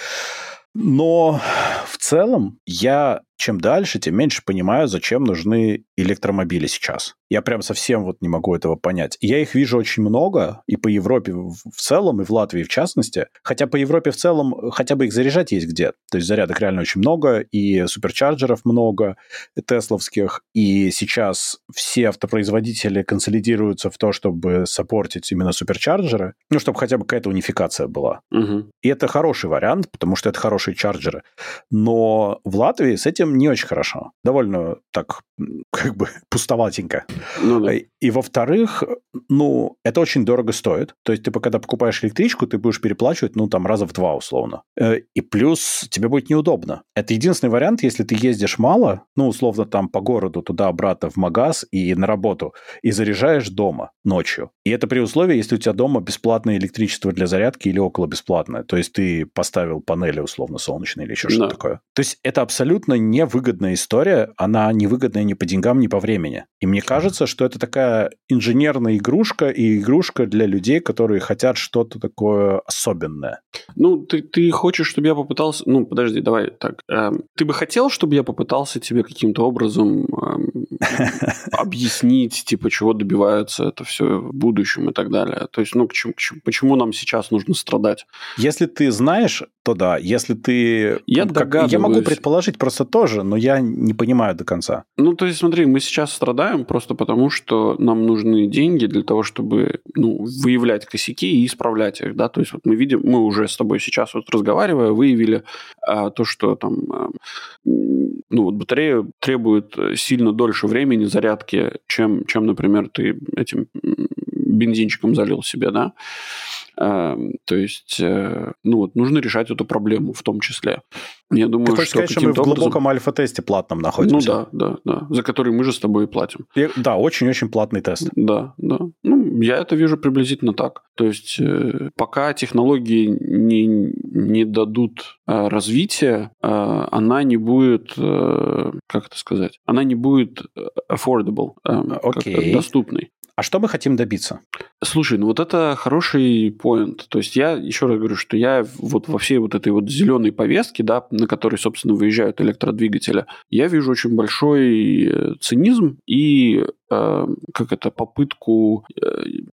Но в целом я чем дальше, тем меньше понимаю, зачем нужны электромобили сейчас. Я прям совсем вот не могу этого понять. Я их вижу очень много, и по Европе в целом, и в Латвии в частности. Хотя по Европе в целом хотя бы их заряжать есть где. То есть зарядок реально очень много, и суперчарджеров много, и тесловских. И сейчас все автопроизводители консолидируются в то, чтобы саппортить именно суперчарджеры, ну, чтобы хотя бы какая-то унификация была. Угу. И это хороший вариант, потому что это хорошие чарджеры. Но в Латвии с этим этим не очень хорошо. Довольно так, как бы, <laughs> пустоватенько. Ну, да. И, во-вторых, ну, это очень дорого стоит. То есть ты, когда покупаешь электричку, ты будешь переплачивать, ну, там, раза в два, условно. Э, и плюс тебе будет неудобно. Это единственный вариант, если ты ездишь мало, ну, условно, там, по городу, туда-обратно, в магаз и на работу, и заряжаешь дома ночью. И это при условии, если у тебя дома бесплатное электричество для зарядки или около бесплатное. То есть ты поставил панели, условно, солнечные или еще что-то такое. То есть это абсолютно невыгодная история, она невыгодная ни по деньгам, ни по времени. И мне кажется, что это такая инженерная игрушка и игрушка для людей, которые хотят что-то такое особенное. Ну, ты, ты хочешь, чтобы я попытался... Ну, подожди, давай так. Э, ты бы хотел, чтобы я попытался тебе каким-то образом э, <laughs> объяснить, типа, чего добиваются это все в будущем и так далее? То есть, ну, к чему, к чему, почему нам сейчас нужно страдать? Если ты знаешь, то да. Если ты... Я, как, я могу предположить просто то, тоже, но я не понимаю до конца. Ну, то есть, смотри, мы сейчас страдаем просто потому, что нам нужны деньги для того, чтобы ну, выявлять косяки и исправлять их, да, то есть вот мы видим, мы уже с тобой сейчас вот разговаривая, выявили а, то, что там, а, ну, вот батарея требует сильно дольше времени зарядки, чем, чем, например, ты этим бензинчиком залил себе, да, то есть, э, ну вот, нужно решать эту проблему в том числе. Я думаю, Ты хочешь что сказать, что мы в глубоком альфа-тесте платном находимся? Ну да, да, да, за который мы же с тобой и платим. И, да, очень-очень платный тест. Да, да. Ну, я это вижу приблизительно так. То есть, э, пока технологии не, не дадут э, развития, она не будет, как это сказать, она не будет affordable, okay. доступной. А что мы хотим добиться? Слушай, ну вот это хороший поинт. То есть я еще раз говорю, что я вот во всей вот этой вот зеленой повестке, да, на которой, собственно, выезжают электродвигатели, я вижу очень большой э, цинизм и как это, попытку э,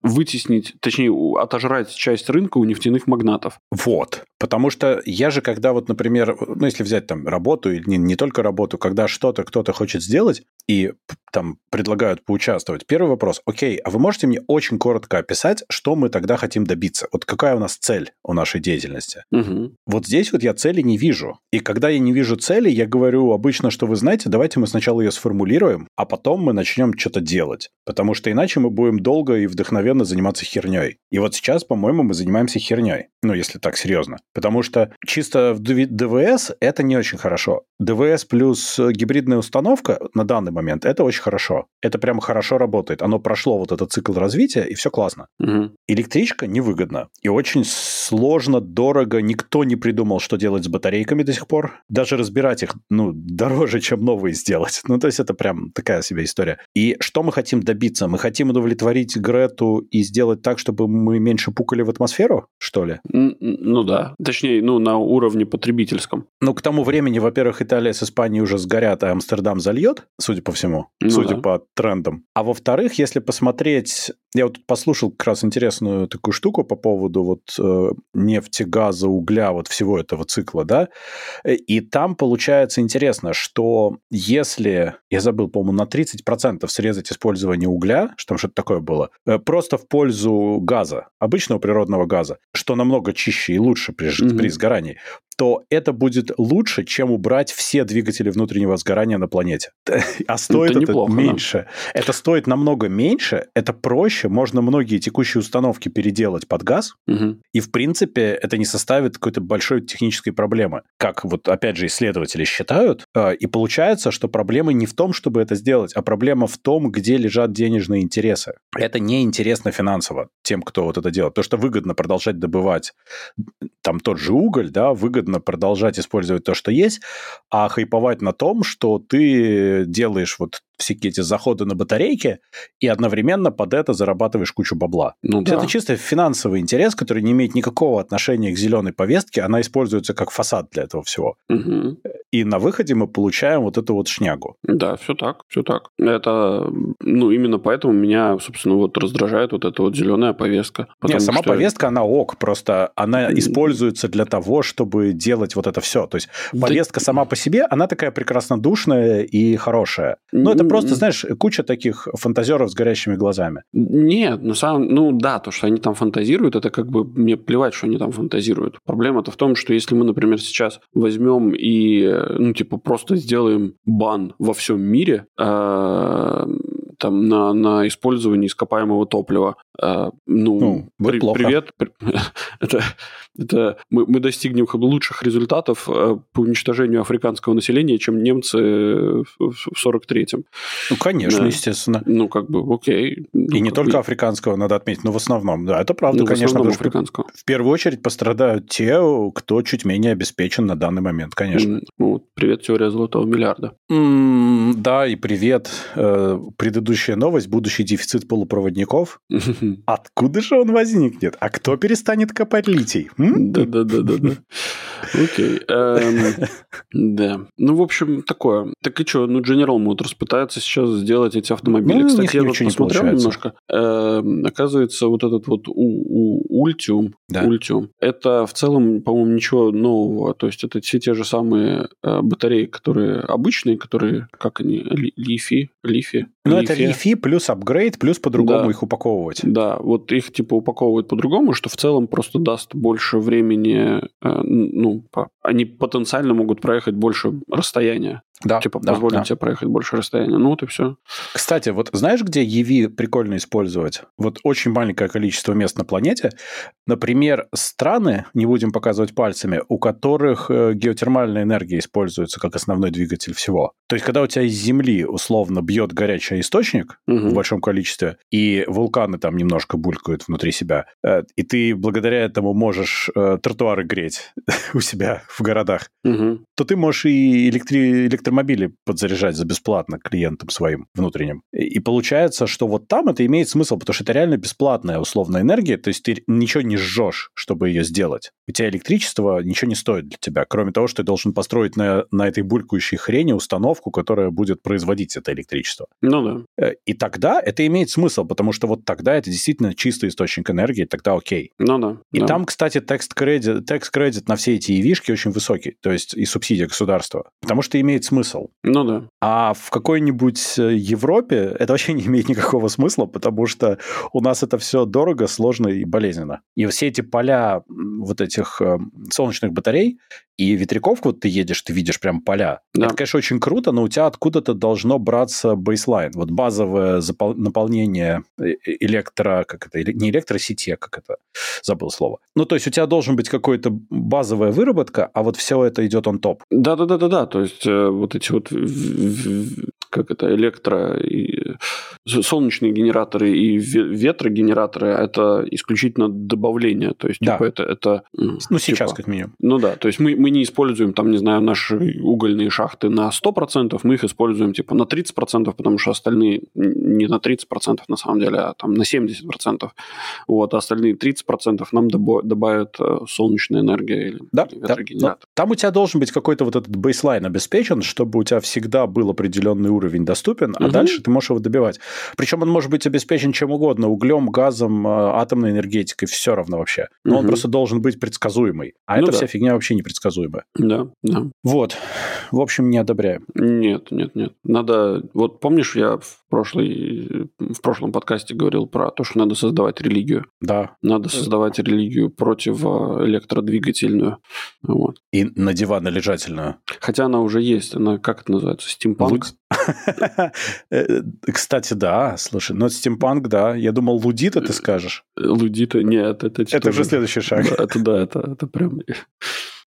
вытеснить, точнее, отожрать часть рынка у нефтяных магнатов. Вот. Потому что я же, когда вот, например, ну, если взять там работу, или не, не только работу, когда что-то кто-то хочет сделать, и там предлагают поучаствовать, первый вопрос, окей, а вы можете мне очень коротко описать, что мы тогда хотим добиться? Вот какая у нас цель у нашей деятельности? Угу. Вот здесь вот я цели не вижу. И когда я не вижу цели, я говорю обычно, что вы знаете, давайте мы сначала ее сформулируем, а потом мы начнем что-то делать. Потому что иначе мы будем долго и вдохновенно заниматься херней. И вот сейчас, по-моему, мы занимаемся херней. Ну, если так серьезно. Потому что чисто в ДВС это не очень хорошо. ДВС плюс гибридная установка на данный момент это очень хорошо. Это прямо хорошо работает. Оно прошло вот этот цикл развития, и все классно. Угу. Электричка невыгодна. И очень сложно, дорого. Никто не придумал, что делать с батарейками до сих пор. Даже разбирать их, ну, дороже, чем новые сделать. <laughs> Ну, то есть это прям такая себе история. И что мы хотим добиться? Мы хотим удовлетворить Грету и сделать так, чтобы мы меньше пукали в атмосферу, что ли? Ну да. Точнее, ну, на уровне потребительском. Ну, к тому времени, во-первых, Италия с Испанией уже сгорят, а Амстердам зальет, судя по всему, ну, судя да. по трендам. А во-вторых, если посмотреть я вот послушал как раз интересную такую штуку по поводу вот э, нефти, газа, угля, вот всего этого цикла, да, э, и там получается интересно, что если, я забыл, по-моему, на 30% срезать использование угля, что там что-то такое было, э, просто в пользу газа, обычного природного газа, что намного чище и лучше при, mm-hmm. при сгорании, то это будет лучше, чем убрать все двигатели внутреннего сгорания на планете. <laughs> А стоит это, это меньше. Да. Это стоит намного меньше, это проще, можно многие текущие установки переделать под газ, угу. и, в принципе, это не составит какой-то большой технической проблемы. Как вот, опять же, исследователи считают, а, и получается, что проблема не в том, чтобы это сделать, а проблема в том, где лежат денежные интересы. Это не интересно финансово тем, кто вот это делает. То, что выгодно продолжать добывать там тот же уголь, да, выгодно выгодно продолжать использовать то, что есть, а хайповать на том, что ты делаешь вот всякие эти заходы на батарейки и одновременно под это зарабатываешь кучу бабла. Ну, да. Это чисто финансовый интерес, который не имеет никакого отношения к зеленой повестке, она используется как фасад для этого всего. Угу. И на выходе мы получаем вот эту вот шнягу. Да, все так, все так. Это, ну, именно поэтому меня, собственно, вот раздражает вот эта вот зеленая повестка. Нет, сама что... повестка, она ок, просто она используется для того, чтобы делать вот это все. То есть да... повестка сама по себе, она такая прекрасно душная и хорошая. Но это просто, знаешь, куча таких фантазеров с горящими глазами. Нет, на самом ну да, то, что они там фантазируют, это как бы мне плевать, что они там фантазируют. Проблема-то в том, что если мы, например, сейчас возьмем и, ну, типа, просто сделаем бан во всем мире, э, там, на, на использование ископаемого топлива. А, ну, ну при, привет. <laughs> это, это мы, мы достигнем лучших результатов э, по уничтожению африканского населения, чем немцы в 43-м. Ну, конечно, да. естественно. Ну, как бы, окей. Ну, И не только бы... африканского, надо отметить, но в основном, да, это правда, ну, конечно. В африканского. В первую очередь пострадают те, кто чуть менее обеспечен на данный момент, конечно. Ну, привет, теория золотого миллиарда. Mm, да, и привет. Э, предыдущая новость, будущий дефицит полупроводников. <laughs> Откуда же он возникнет? А кто перестанет копать литий? Да-да-да-да. Окей. Эм, <laughs> Да. Ну, в общем, такое. Так и что, ну, General Motors пытается сейчас сделать эти автомобили. Ну, Кстати, я вот посмотрел немножко. Э, оказывается, вот этот вот у, у, Ultium, да. Ultium, это в целом, по-моему, ничего нового. То есть это все те же самые э, батареи, которые обычные, которые, как они, лифи, лифи. Ну, это лифи плюс апгрейд, плюс по-другому да. их упаковывать. Да, вот их типа упаковывают по-другому, что в целом просто даст больше времени, э, ну, по, они потенциально могут проехать больше расстояния. Да, типа да, позволить да. тебе проехать больше расстояния. Ну вот и все. Кстати, вот знаешь, где EV прикольно использовать? Вот очень маленькое количество мест на планете. Например, страны, не будем показывать пальцами, у которых э, геотермальная энергия используется как основной двигатель всего. То есть, когда у тебя из Земли условно бьет горячий источник угу. в большом количестве, и вулканы там немножко булькают внутри себя, э, и ты благодаря этому можешь э, тротуары греть <laughs> у себя в городах, угу. то ты можешь и электри электромобили подзаряжать за бесплатно клиентам своим внутренним. И получается, что вот там это имеет смысл, потому что это реально бесплатная условная энергия, то есть ты ничего не жжешь, чтобы ее сделать. У тебя электричество ничего не стоит для тебя, кроме того, что ты должен построить на, на этой булькающей хрени установку, которая будет производить это электричество. Ну да. Э, и тогда это имеет смысл, потому что вот тогда это действительно чистый источник энергии, тогда окей. Ну да. И да. там, кстати, текст-кредит, текст-кредит на все эти EV-шки очень высокий, то есть и субсидия государства, потому что имеет смысл. Ну да. А в какой-нибудь э, Европе это вообще не имеет никакого смысла, потому что у нас это все дорого, сложно и болезненно. И все эти поля вот этих э, солнечных батарей и ветряков, вот ты едешь, ты видишь прям поля. Да. Это, конечно, очень круто, но у тебя откуда-то должно браться бейслайн. Вот базовое запол- наполнение э, электро... Как это? Не электросети, а как это? Забыл слово. Ну, то есть у тебя должен быть какой-то базовая выработка, а вот все это идет он топ. Да-да-да-да-да. То есть э, вот эти вот как это, электро, и солнечные генераторы и ветрогенераторы, это исключительно добавление. То есть, да. типа, это... это ну, типа, сейчас как минимум. Ну да, то есть мы, мы не используем, там, не знаю, наши угольные шахты на 100%, мы их используем, типа, на 30%, потому что остальные не на 30% на самом деле, а там на 70%. Вот, а остальные 30% нам добавят э, солнечная энергия или, да, ветрогенератор. Да. Там у тебя должен быть какой-то вот этот бейслайн обеспечен, чтобы у тебя всегда был определенный уровень доступен, а угу. дальше ты можешь его добивать. Причем он может быть обеспечен чем угодно, углем, газом, э, атомной энергетикой, все равно вообще. Но угу. он просто должен быть предсказуемый. А ну эта да. вся фигня вообще непредсказуемая. Да, да. Вот. В общем, не одобряем. Нет, нет, нет. Надо... Вот помнишь, я в, прошлый... в прошлом подкасте говорил про то, что надо создавать религию? Да. Надо создавать религию против э, электродвигательную. Вот. И на диван-лежательную. Хотя она уже есть. Она, как это называется? Стимпанк? <laughs> Э, кстати, да, слушай, но стимпанк, да. Я думал, лудита ты скажешь. Лудита, нет, это... Это уже следующий шаг. Это да, это прям...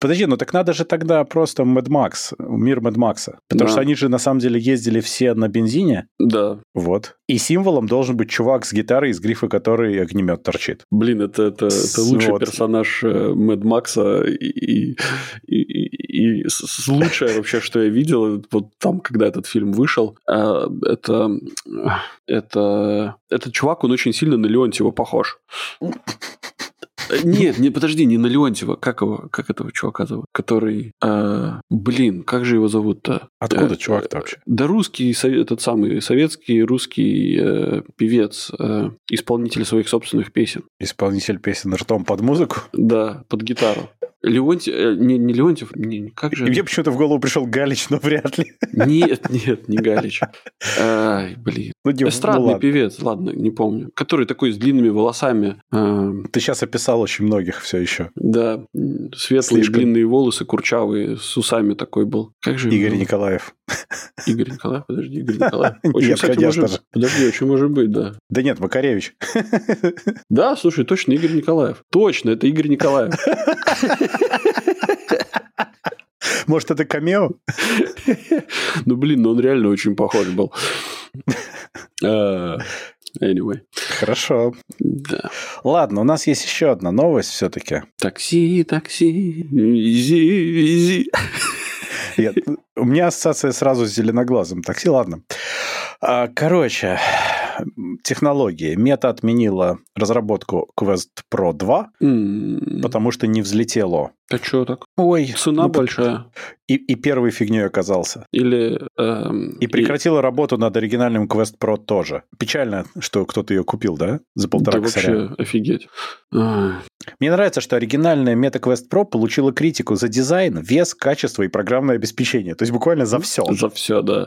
Подожди, ну так надо же тогда просто Mad Max, мир Mad Max. Потому да. что они же на самом деле ездили все на бензине. Да. Вот. И символом должен быть чувак с гитарой, из грифа которой огнемет торчит. Блин, это, это, это лучший вот. персонаж Мэд Макса и, и, и, и лучшее <laughs> вообще, что я видел, вот там, когда этот фильм вышел, а, это, это, этот чувак, он очень сильно на Леонтьева похож. Э, нет, не, подожди, не на Леонтьева. Как его, как этого чувака зовут? Который, э, блин, как же его зовут-то? Откуда э, чувак-то вообще? Да русский, этот самый советский русский э, певец, э, исполнитель своих собственных песен. Исполнитель песен ртом под музыку? Да, под гитару. Леонтьев, э, не, не Леонтьев, не, как же... Мне почему-то в голову пришел Галич, но вряд ли. Нет, нет, не Галич. Ай, блин. Ну, не, Эстрадный ну, певец, ладно, не помню. Который такой с длинными волосами. Э... Ты сейчас описал очень многих все еще. Да, светлые Слишком... длинные волосы, курчавые, с усами такой был. Как же Игорь Николаев. <laughs> Игорь Николаев, подожди, Игорь <laughs> Николаев. Очень, нет, кстати, может... же. Подожди, очень может быть, да. Да нет, Макаревич. Да, слушай, точно Игорь Николаев. Точно, это Игорь Николаев. <laughs> Может, это камео? Ну, блин, ну он реально очень похож был. Anyway. Хорошо. Да. Ладно, у нас есть еще одна новость все-таки. Такси, такси, вези, вези. у меня ассоциация сразу с зеленоглазым такси, ладно. А, короче, технологии. Мета отменила разработку Quest Pro 2, mm. потому что не взлетело. А что так? Ой. Цена ну, большая. И, и первой фигней оказался. Или... Эм, и прекратила и... работу над оригинальным Quest Pro тоже. Печально, что кто-то ее купил, да? За полтора да косаря. вообще офигеть. Мне нравится, что оригинальная Meta Quest Pro получила критику за дизайн, вес, качество и программное обеспечение. То есть буквально за все. За все, да.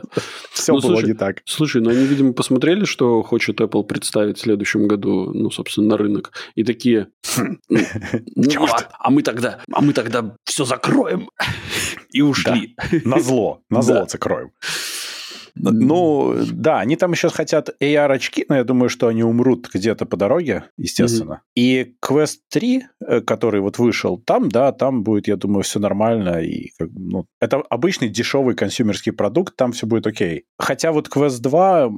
Все ну, было слушай, не так. Слушай, ну они, видимо, посмотрели, что хочет Apple представить в следующем году, ну, собственно, на рынок. И такие, «Хм, ну, <laughs> а мы тогда, а мы тогда все закроем. <laughs> И ушли. На зло, на зло закроем. Ну, да, они там еще хотят AR-очки, но я думаю, что они умрут где-то по дороге, естественно. Mm-hmm. И Quest 3, э, который вот вышел, там, да, там будет, я думаю, все нормально. И, ну, это обычный дешевый консюмерский продукт, там все будет окей. Хотя вот Quest 2,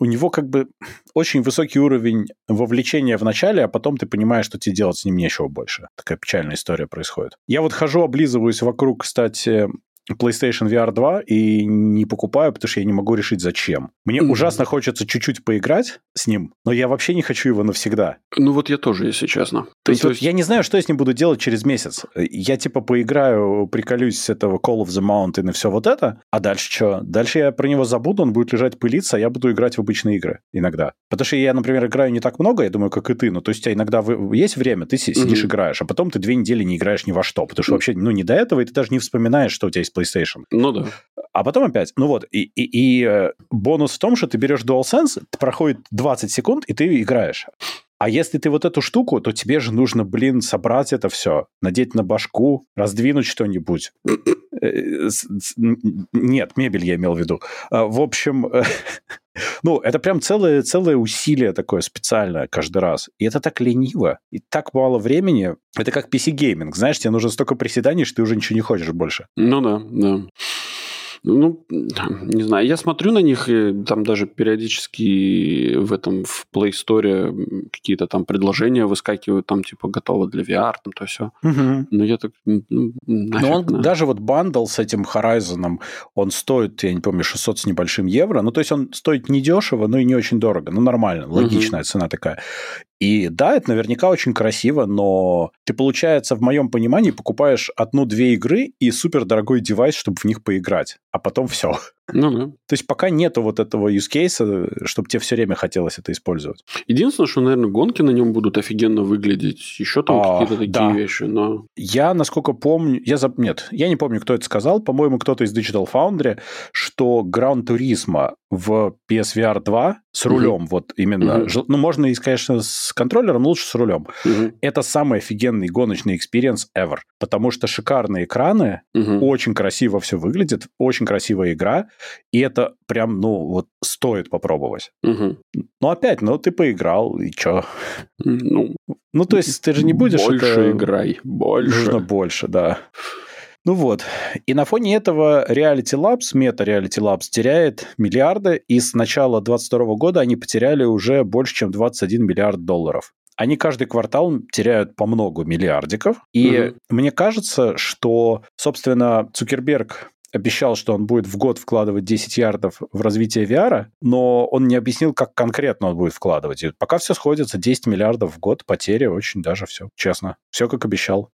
у него как бы очень высокий уровень вовлечения в начале, а потом ты понимаешь, что тебе делать с ним нечего больше. Такая печальная история происходит. Я вот хожу, облизываюсь вокруг, кстати, PlayStation VR 2 и не покупаю, потому что я не могу решить, зачем. Мне mm-hmm. ужасно хочется чуть-чуть поиграть с ним, но я вообще не хочу его навсегда. Ну вот я тоже, если честно. То, есть, то есть вот я не знаю, что я с ним буду делать через месяц. Я типа поиграю, приколюсь с этого Call of the Mountain и все вот это, а дальше что? Дальше я про него забуду, он будет лежать пылиться, а я буду играть в обычные игры иногда. Потому что я, например, играю не так много, я думаю, как и ты, ну то есть у тебя иногда есть время, ты сидишь mm-hmm. играешь, а потом ты две недели не играешь ни во что, потому что mm-hmm. вообще, ну не до этого, и ты даже не вспоминаешь, что у тебя есть PlayStation. Ну да. А потом опять, ну вот, и, и, и э, бонус в том, что ты берешь DualSense, проходит 20 секунд, и ты играешь. А если ты вот эту штуку, то тебе же нужно, блин, собрать это все, надеть на башку, раздвинуть что-нибудь. Э, нет, мебель я имел в виду. В общем, <laughs> ну, это прям целое, целое усилие такое специальное каждый раз. И это так лениво, и так мало времени. Это как PC gaming, знаешь, тебе нужно столько приседаний, что ты уже ничего не хочешь больше. Ну да, да. Ну, не знаю, я смотрю на них, и там даже периодически в этом, в Play Store какие-то там предложения выскакивают, там типа готово для VR, там то все. Угу. Но я так... Ну, Но он на. даже вот bundle с этим Horizon, он стоит, я не помню, 600 с небольшим евро, ну то есть он стоит недешево, но и не очень дорого, ну нормально, логичная угу. цена такая. И да, это наверняка очень красиво, но ты, получается, в моем понимании покупаешь одну-две игры и супер дорогой девайс, чтобы в них поиграть, а потом все. Ну да. То есть пока нету вот этого use case, чтобы тебе все время хотелось это использовать. Единственное, что, наверное, гонки на нем будут офигенно выглядеть. Еще там а, какие-то такие да. вещи, но... Я, насколько помню... Я заб... Нет, я не помню, кто это сказал. По-моему, кто-то из Digital Foundry, что Gran Turismo в PSVR 2 с рулем, угу. вот именно... Угу. Ну, можно и, конечно, с контроллером, лучше с рулем. Угу. Это самый офигенный гоночный experience ever. Потому что шикарные экраны, угу. очень красиво все выглядит, очень красивая игра, и это прям, ну, вот стоит попробовать. Угу. Ну, опять, ну, ты поиграл, и чё? Ну, ну, то есть ты же не будешь... Больше это... играй, больше. Нужно больше, да. Ну вот. И на фоне этого Reality Labs, Meta Reality Labs теряет миллиарды, и с начала 2022 года они потеряли уже больше, чем 21 миллиард долларов они каждый квартал теряют по много миллиардиков. И угу. мне кажется, что, собственно, Цукерберг обещал, что он будет в год вкладывать 10 ярдов в развитие VR, но он не объяснил, как конкретно он будет вкладывать. И пока все сходится, 10 миллиардов в год, потери, очень даже все, честно. Все как обещал.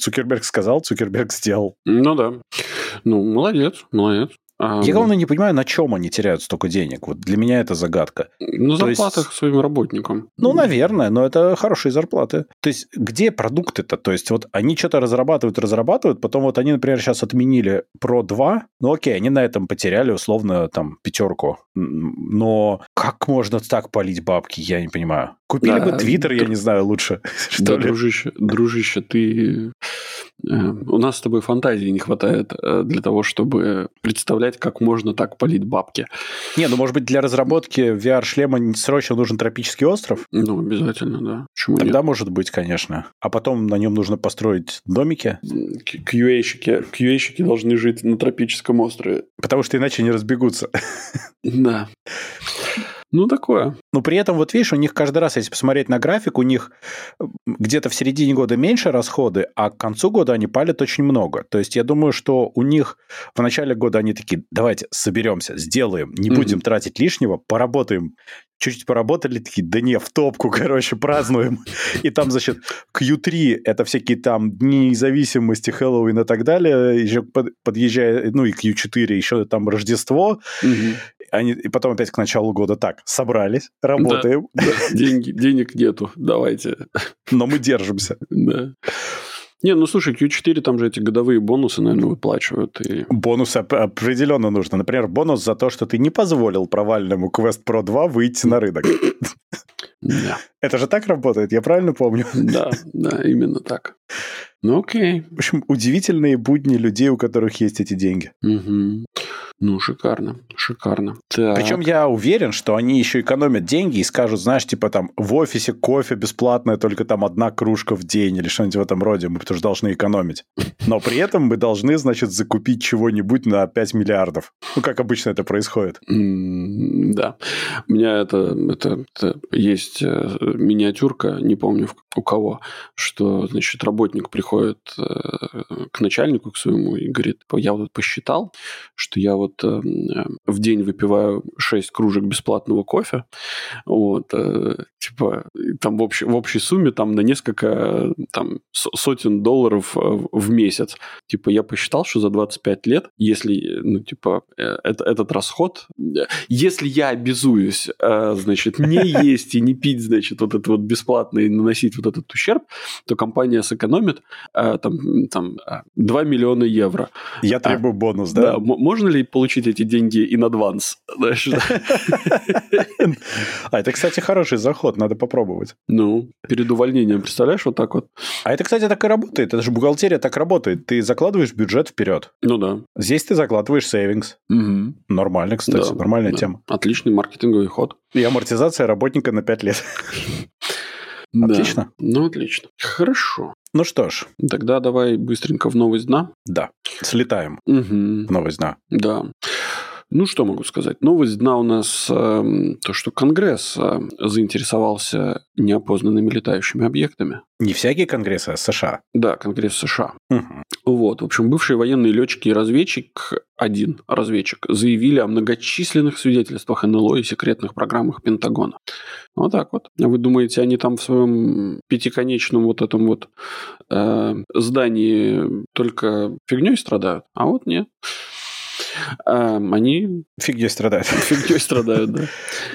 Цукерберг сказал, Цукерберг сделал. Ну да. Ну, молодец, молодец. Я, главное, не понимаю, на чем они теряют столько денег. Вот для меня это загадка. На зарплатах есть... своим работникам. Ну, наверное, но это хорошие зарплаты. То есть, где продукты-то? То есть, вот они что-то разрабатывают, разрабатывают, потом вот они, например, сейчас отменили Pro 2, ну окей, они на этом потеряли условно там пятерку. Но как можно так полить бабки, я не понимаю. Купили да, бы Твиттер, я не знаю, лучше. <laughs> Что да, ли? дружище, дружище, ты... Э, у нас с тобой фантазии не хватает э, для того, чтобы представлять, как можно так полить бабки. Не, ну, может быть, для разработки VR-шлема срочно нужен тропический остров? Ну, обязательно, да. Почему Тогда нет? может быть, конечно. А потом на нем нужно построить домики. QA-щики, QA-щики должны жить на тропическом острове. Потому что иначе не разбегутся. Да. Ну, такое. Но при этом, вот видишь, у них каждый раз, если посмотреть на график, у них где-то в середине года меньше расходы, а к концу года они палят очень много. То есть я думаю, что у них в начале года они такие, давайте соберемся, сделаем, не будем mm-hmm. тратить лишнего, поработаем чуть-чуть поработали, такие, да не, в топку, <laughs> короче, празднуем. И там, значит, Q3 — это всякие там дни независимости, Хэллоуин и так далее, еще подъезжая, ну и Q4 еще там Рождество, они, и потом опять к началу года так, собрались, работаем. Да, да, деньги, денег нету, давайте. Но мы держимся. Да. Не, ну слушай, Q4 там же эти годовые бонусы, наверное, выплачивают. И... Бонусы определенно нужно. Например, бонус за то, что ты не позволил провальному Quest Pro 2 выйти на рынок. Да. Это же так работает, я правильно помню? Да, да, именно так. Ну окей. В общем, удивительные будни людей, у которых есть эти деньги. Угу. Ну, шикарно, шикарно. Так. Причем я уверен, что они еще экономят деньги и скажут, знаешь, типа там в офисе кофе бесплатное, только там одна кружка в день или что-нибудь в этом роде, мы тоже должны экономить. Но при этом мы должны, значит, закупить чего-нибудь на 5 миллиардов. Ну, как обычно это происходит. Mm, да. У меня это, это, это есть э, миниатюрка, не помню у кого, что, значит, работник приходит э, к начальнику, к своему, и говорит, я вот посчитал, что я вот э, в день выпиваю 6 кружек бесплатного кофе, вот, э, типа, там в общей, в общей сумме там на несколько там сотен долларов в месяц. Типа, я посчитал, что за 25 лет, если, ну, типа, это, этот расход, если я обязуюсь, значит, не <laughs> есть и не пить, значит, вот это вот бесплатно и наносить вот этот ущерб, то компания сэкономит там, там 2 миллиона евро. Я требую а, бонус, да? Да, можно ли получить эти деньги in advance? А это, кстати, хороший заход, надо попробовать. Ну, перед увольнением, представляешь, вот так вот. А это, кстати, так и работает. Это же бухгалтерия так работает. Ты закладываешь бюджет вперед. Ну да. Здесь ты закладываешь. Угу. Нормально, кстати, да, нормальная да. тема. Отличный маркетинговый ход. И амортизация работника на 5 лет. Отлично. Ну, отлично. Хорошо. Ну что ж. Тогда давай быстренько в новость дна. Да, слетаем угу. в новость дна. Да. Ну, что могу сказать? Новость дна у нас э, то, что Конгресс э, заинтересовался неопознанными летающими объектами. Не всякий Конгресс, а США. Да, Конгресс США. Угу. Вот, в общем, бывшие военные летчики и разведчик, один разведчик, заявили о многочисленных свидетельствах НЛО и секретных программах Пентагона. Вот так вот. Вы думаете, они там в своем пятиконечном вот этом вот э, здании только фигней страдают? А вот нет. Они... Фигней страдают. <laughs> Фигней страдают, да.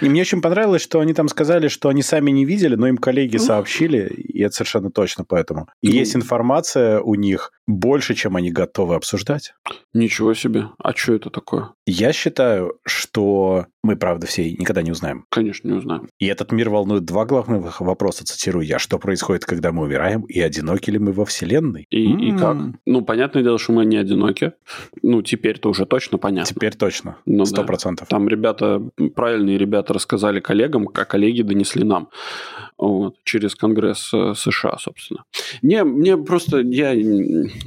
И мне очень понравилось, что они там сказали, что они сами не видели, но им коллеги сообщили, и это совершенно точно поэтому. И ну. есть информация у них больше, чем они готовы обсуждать. Ничего себе. А что это такое? Я считаю, что мы, правда, все никогда не узнаем. Конечно, не узнаем. И этот мир волнует два главных вопроса, цитирую я. Что происходит, когда мы умираем, и одиноки ли мы во Вселенной? И, и как? Ну, понятное дело, что мы не одиноки. Ну, теперь-то уже точно понятно. Теперь точно. Ну Сто процентов. Да. Там ребята, правильные ребята рассказали коллегам, как коллеги донесли нам. Вот, через Конгресс э, США, собственно. Не, мне просто, я,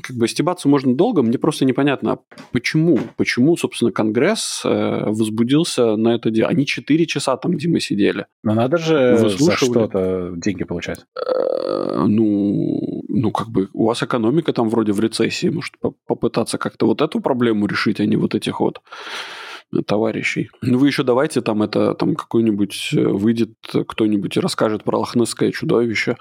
как бы, стебаться можно долго, мне просто непонятно, а почему, почему, собственно, Конгресс э, возбудился на это дело. Они 4 часа там, где мы сидели. Но надо же за что-то деньги получать. Э, ну, ну, как бы, у вас экономика там вроде в рецессии, может, попытаться как-то вот эту проблему решить, а не вот этих вот товарищей. Ну, вы еще давайте там это, там какой-нибудь э, выйдет кто-нибудь и расскажет про лохнесское чудовище.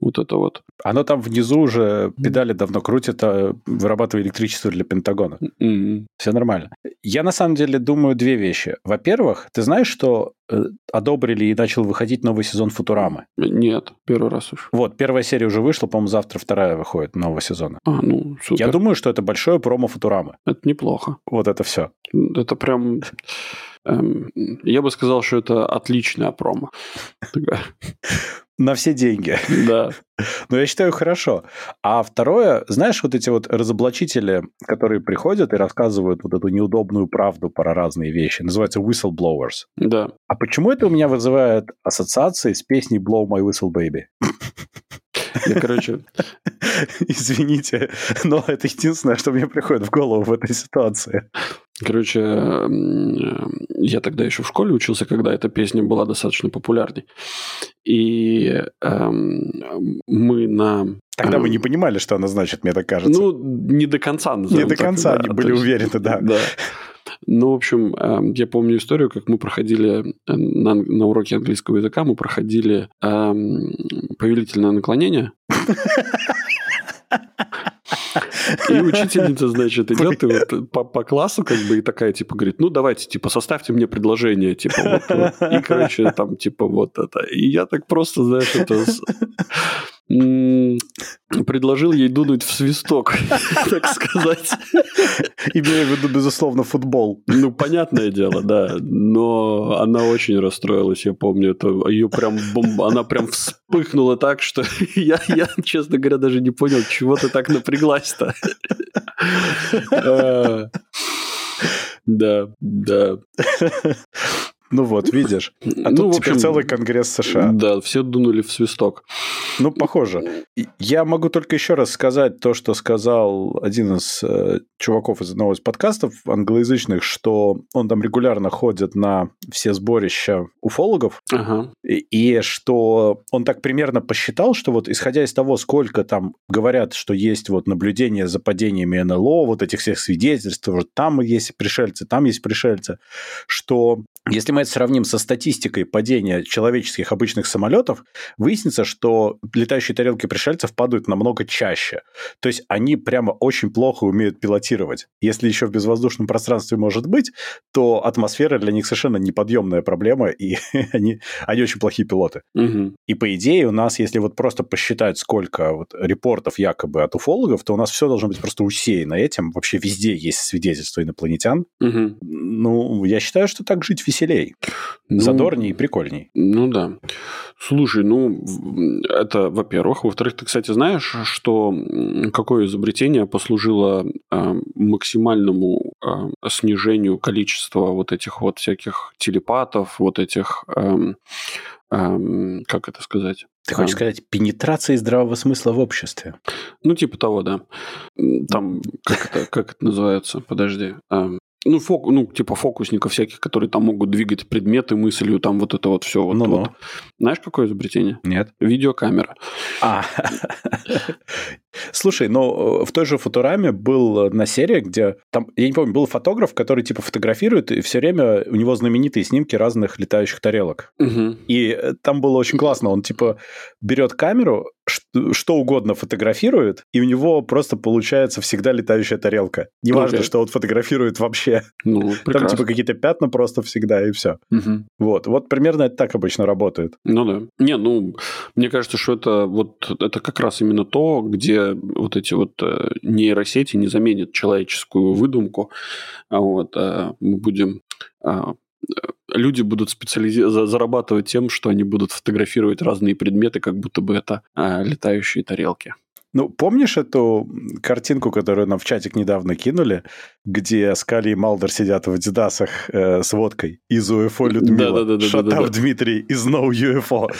Вот это вот. Оно там внизу уже педали давно крутит, а вырабатывая электричество для Пентагона. Mm-hmm. Все нормально. Я на самом деле думаю две вещи. Во-первых, ты знаешь, что э, одобрили и начал выходить новый сезон Футурамы? Нет, первый раз уж. Вот, первая серия уже вышла, по-моему, завтра вторая выходит нового сезона. А, ну, супер. Я думаю, что это большое промо Футурамы. Это неплохо. Вот это все. Это прям... Эм, я бы сказал, что это отличная промо. На все деньги. Да. Но я считаю, хорошо. А второе, знаешь, вот эти вот разоблачители, которые приходят и рассказывают вот эту неудобную правду про разные вещи, называются whistleblowers. Да. А почему это у меня вызывает ассоциации с песней Blow My Whistle Baby? Я, короче... <laughs> Извините, но это единственное, что мне приходит в голову в этой ситуации. Короче, я тогда еще в школе учился, когда эта песня была достаточно популярной. И эм, мы на... Тогда мы не понимали, что она значит, мне так кажется. Ну, не до конца. Не до конца так, они да, были есть, уверены, да. Да. Ну, в общем, эм, я помню историю, как мы проходили э, на, на уроке английского языка, мы проходили эм, повелительное наклонение. <laughs> И учительница, значит, идет и вот по, по классу как бы и такая, типа, говорит, ну, давайте, типа, составьте мне предложение, типа, вот, вот. И, короче, там, типа, вот это. И я так просто, знаешь, это предложил ей дунуть в свисток, <laughs> так сказать. Имея в виду, безусловно, футбол. Ну, понятное дело, да. Но она очень расстроилась, я помню. Это ее прям бомба, она прям вспыхнула так, что <laughs> я, я, честно говоря, даже не понял, чего ты так напряглась-то. А, <laughs> да, да. <laughs> Ну вот, видишь. А ну, тут общем, теперь целый конгресс США. Да, все дунули в свисток. Ну, похоже. Я могу только еще раз сказать то, что сказал один из э, чуваков из одного из подкастов англоязычных, что он там регулярно ходит на все сборища уфологов, ага. и, и что он так примерно посчитал, что вот исходя из того, сколько там говорят, что есть вот наблюдение за падениями НЛО, вот этих всех свидетельств, вот там есть пришельцы, там есть пришельцы, что если мы это сравним со статистикой падения человеческих обычных самолетов, выяснится, что летающие тарелки пришельцев падают намного чаще. То есть они прямо очень плохо умеют пилотировать. Если еще в безвоздушном пространстве может быть, то атмосфера для них совершенно неподъемная проблема, и <laughs> они, они очень плохие пилоты. Угу. И по идее у нас, если вот просто посчитать, сколько вот репортов якобы от уфологов, то у нас все должно быть просто усеяно этим. Вообще везде есть свидетельства инопланетян. Угу. Ну, я считаю, что так жить веселей. Ну, Задорней и прикольней. Ну да. Слушай, ну, это, во-первых. Во-вторых, ты, кстати, знаешь, что какое изобретение послужило э, максимальному э, снижению количества вот этих вот всяких телепатов, вот этих... Э, э, как это сказать? Ты хочешь а. сказать, пенетрации здравого смысла в обществе? Ну, типа того, да. Там, как это, как это называется? Подожди. Ну, фок, ну, типа фокусников всяких, которые там могут двигать предметы мыслью, там вот это вот все. Вот, ну вот. Знаешь, какое изобретение? Нет. Видеокамера. А. <laughs> Слушай, ну, в той же Футураме был на серии, где там, я не помню, был фотограф, который типа фотографирует, и все время у него знаменитые снимки разных летающих тарелок. Угу. И там было очень классно. Он типа берет камеру, что угодно фотографирует, и у него просто получается всегда летающая тарелка. Неважно, okay. что он фотографирует вообще. Ну, Там типа какие-то пятна просто всегда, и все. Угу. Вот. Вот примерно это так обычно работает. Ну да. Не, ну, мне кажется, что это вот это как раз именно то, где вот эти вот э, нейросети не заменят человеческую выдумку. А вот а мы будем а, люди будут специализи... зарабатывать тем, что они будут фотографировать разные предметы, как будто бы это а, летающие тарелки. Ну, помнишь эту картинку, которую нам в чатик недавно кинули, где Скали и Малдер сидят в Адидасах э, с водкой из UFO Людмила? Да-да-да. Шатав Дмитрий из No UFO.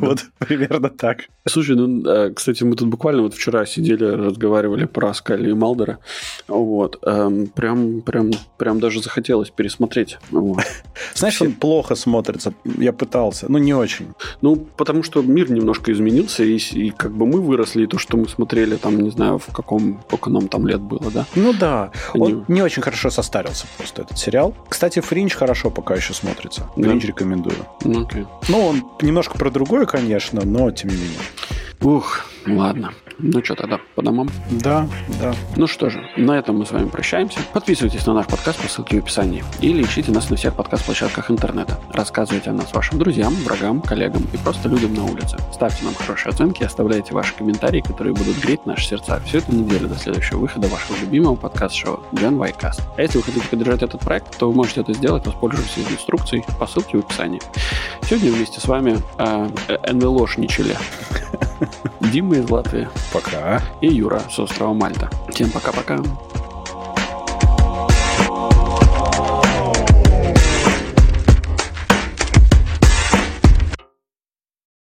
Вот примерно так. Слушай, ну, а, кстати, мы тут буквально вот вчера сидели, разговаривали про Скали и Малдера. Вот. Эм, прям, прям, прям даже захотелось пересмотреть. Знаешь, он плохо смотрится. Я пытался. Ну, не очень. Ну, потому что мир немножко изменился, и, и как бы мы выросли, и то, что мы смотрели, там, не знаю, в каком, сколько нам там лет было, да? Ну да. Он не очень хорошо состарился просто, этот сериал. Кстати, Фринч хорошо пока еще смотрится. Фринч да. рекомендую. Ну, окей. Ну, он немножко про другое, конечно, но тем не менее. Ух, ладно. Ну что тогда, по домам? Да, да. Ну что же, на этом мы с вами прощаемся. Подписывайтесь на наш подкаст по ссылке в описании. Или ищите нас на всех подкаст-площадках интернета. Рассказывайте о нас вашим друзьям, врагам, коллегам и просто людям на улице. Ставьте нам хорошие оценки оставляйте ваши комментарии, которые будут греть наши сердца всю эту неделю до следующего выхода вашего любимого подкаст-шоу Gen Ycast. А если вы хотите поддержать этот проект, то вы можете это сделать, воспользовавшись инструкцией по ссылке в описании. Сегодня вместе с вами э, э, НЛОшничали. <laughs> Дима из Латвии. Пока. И Юра с острова Мальта. Всем пока-пока.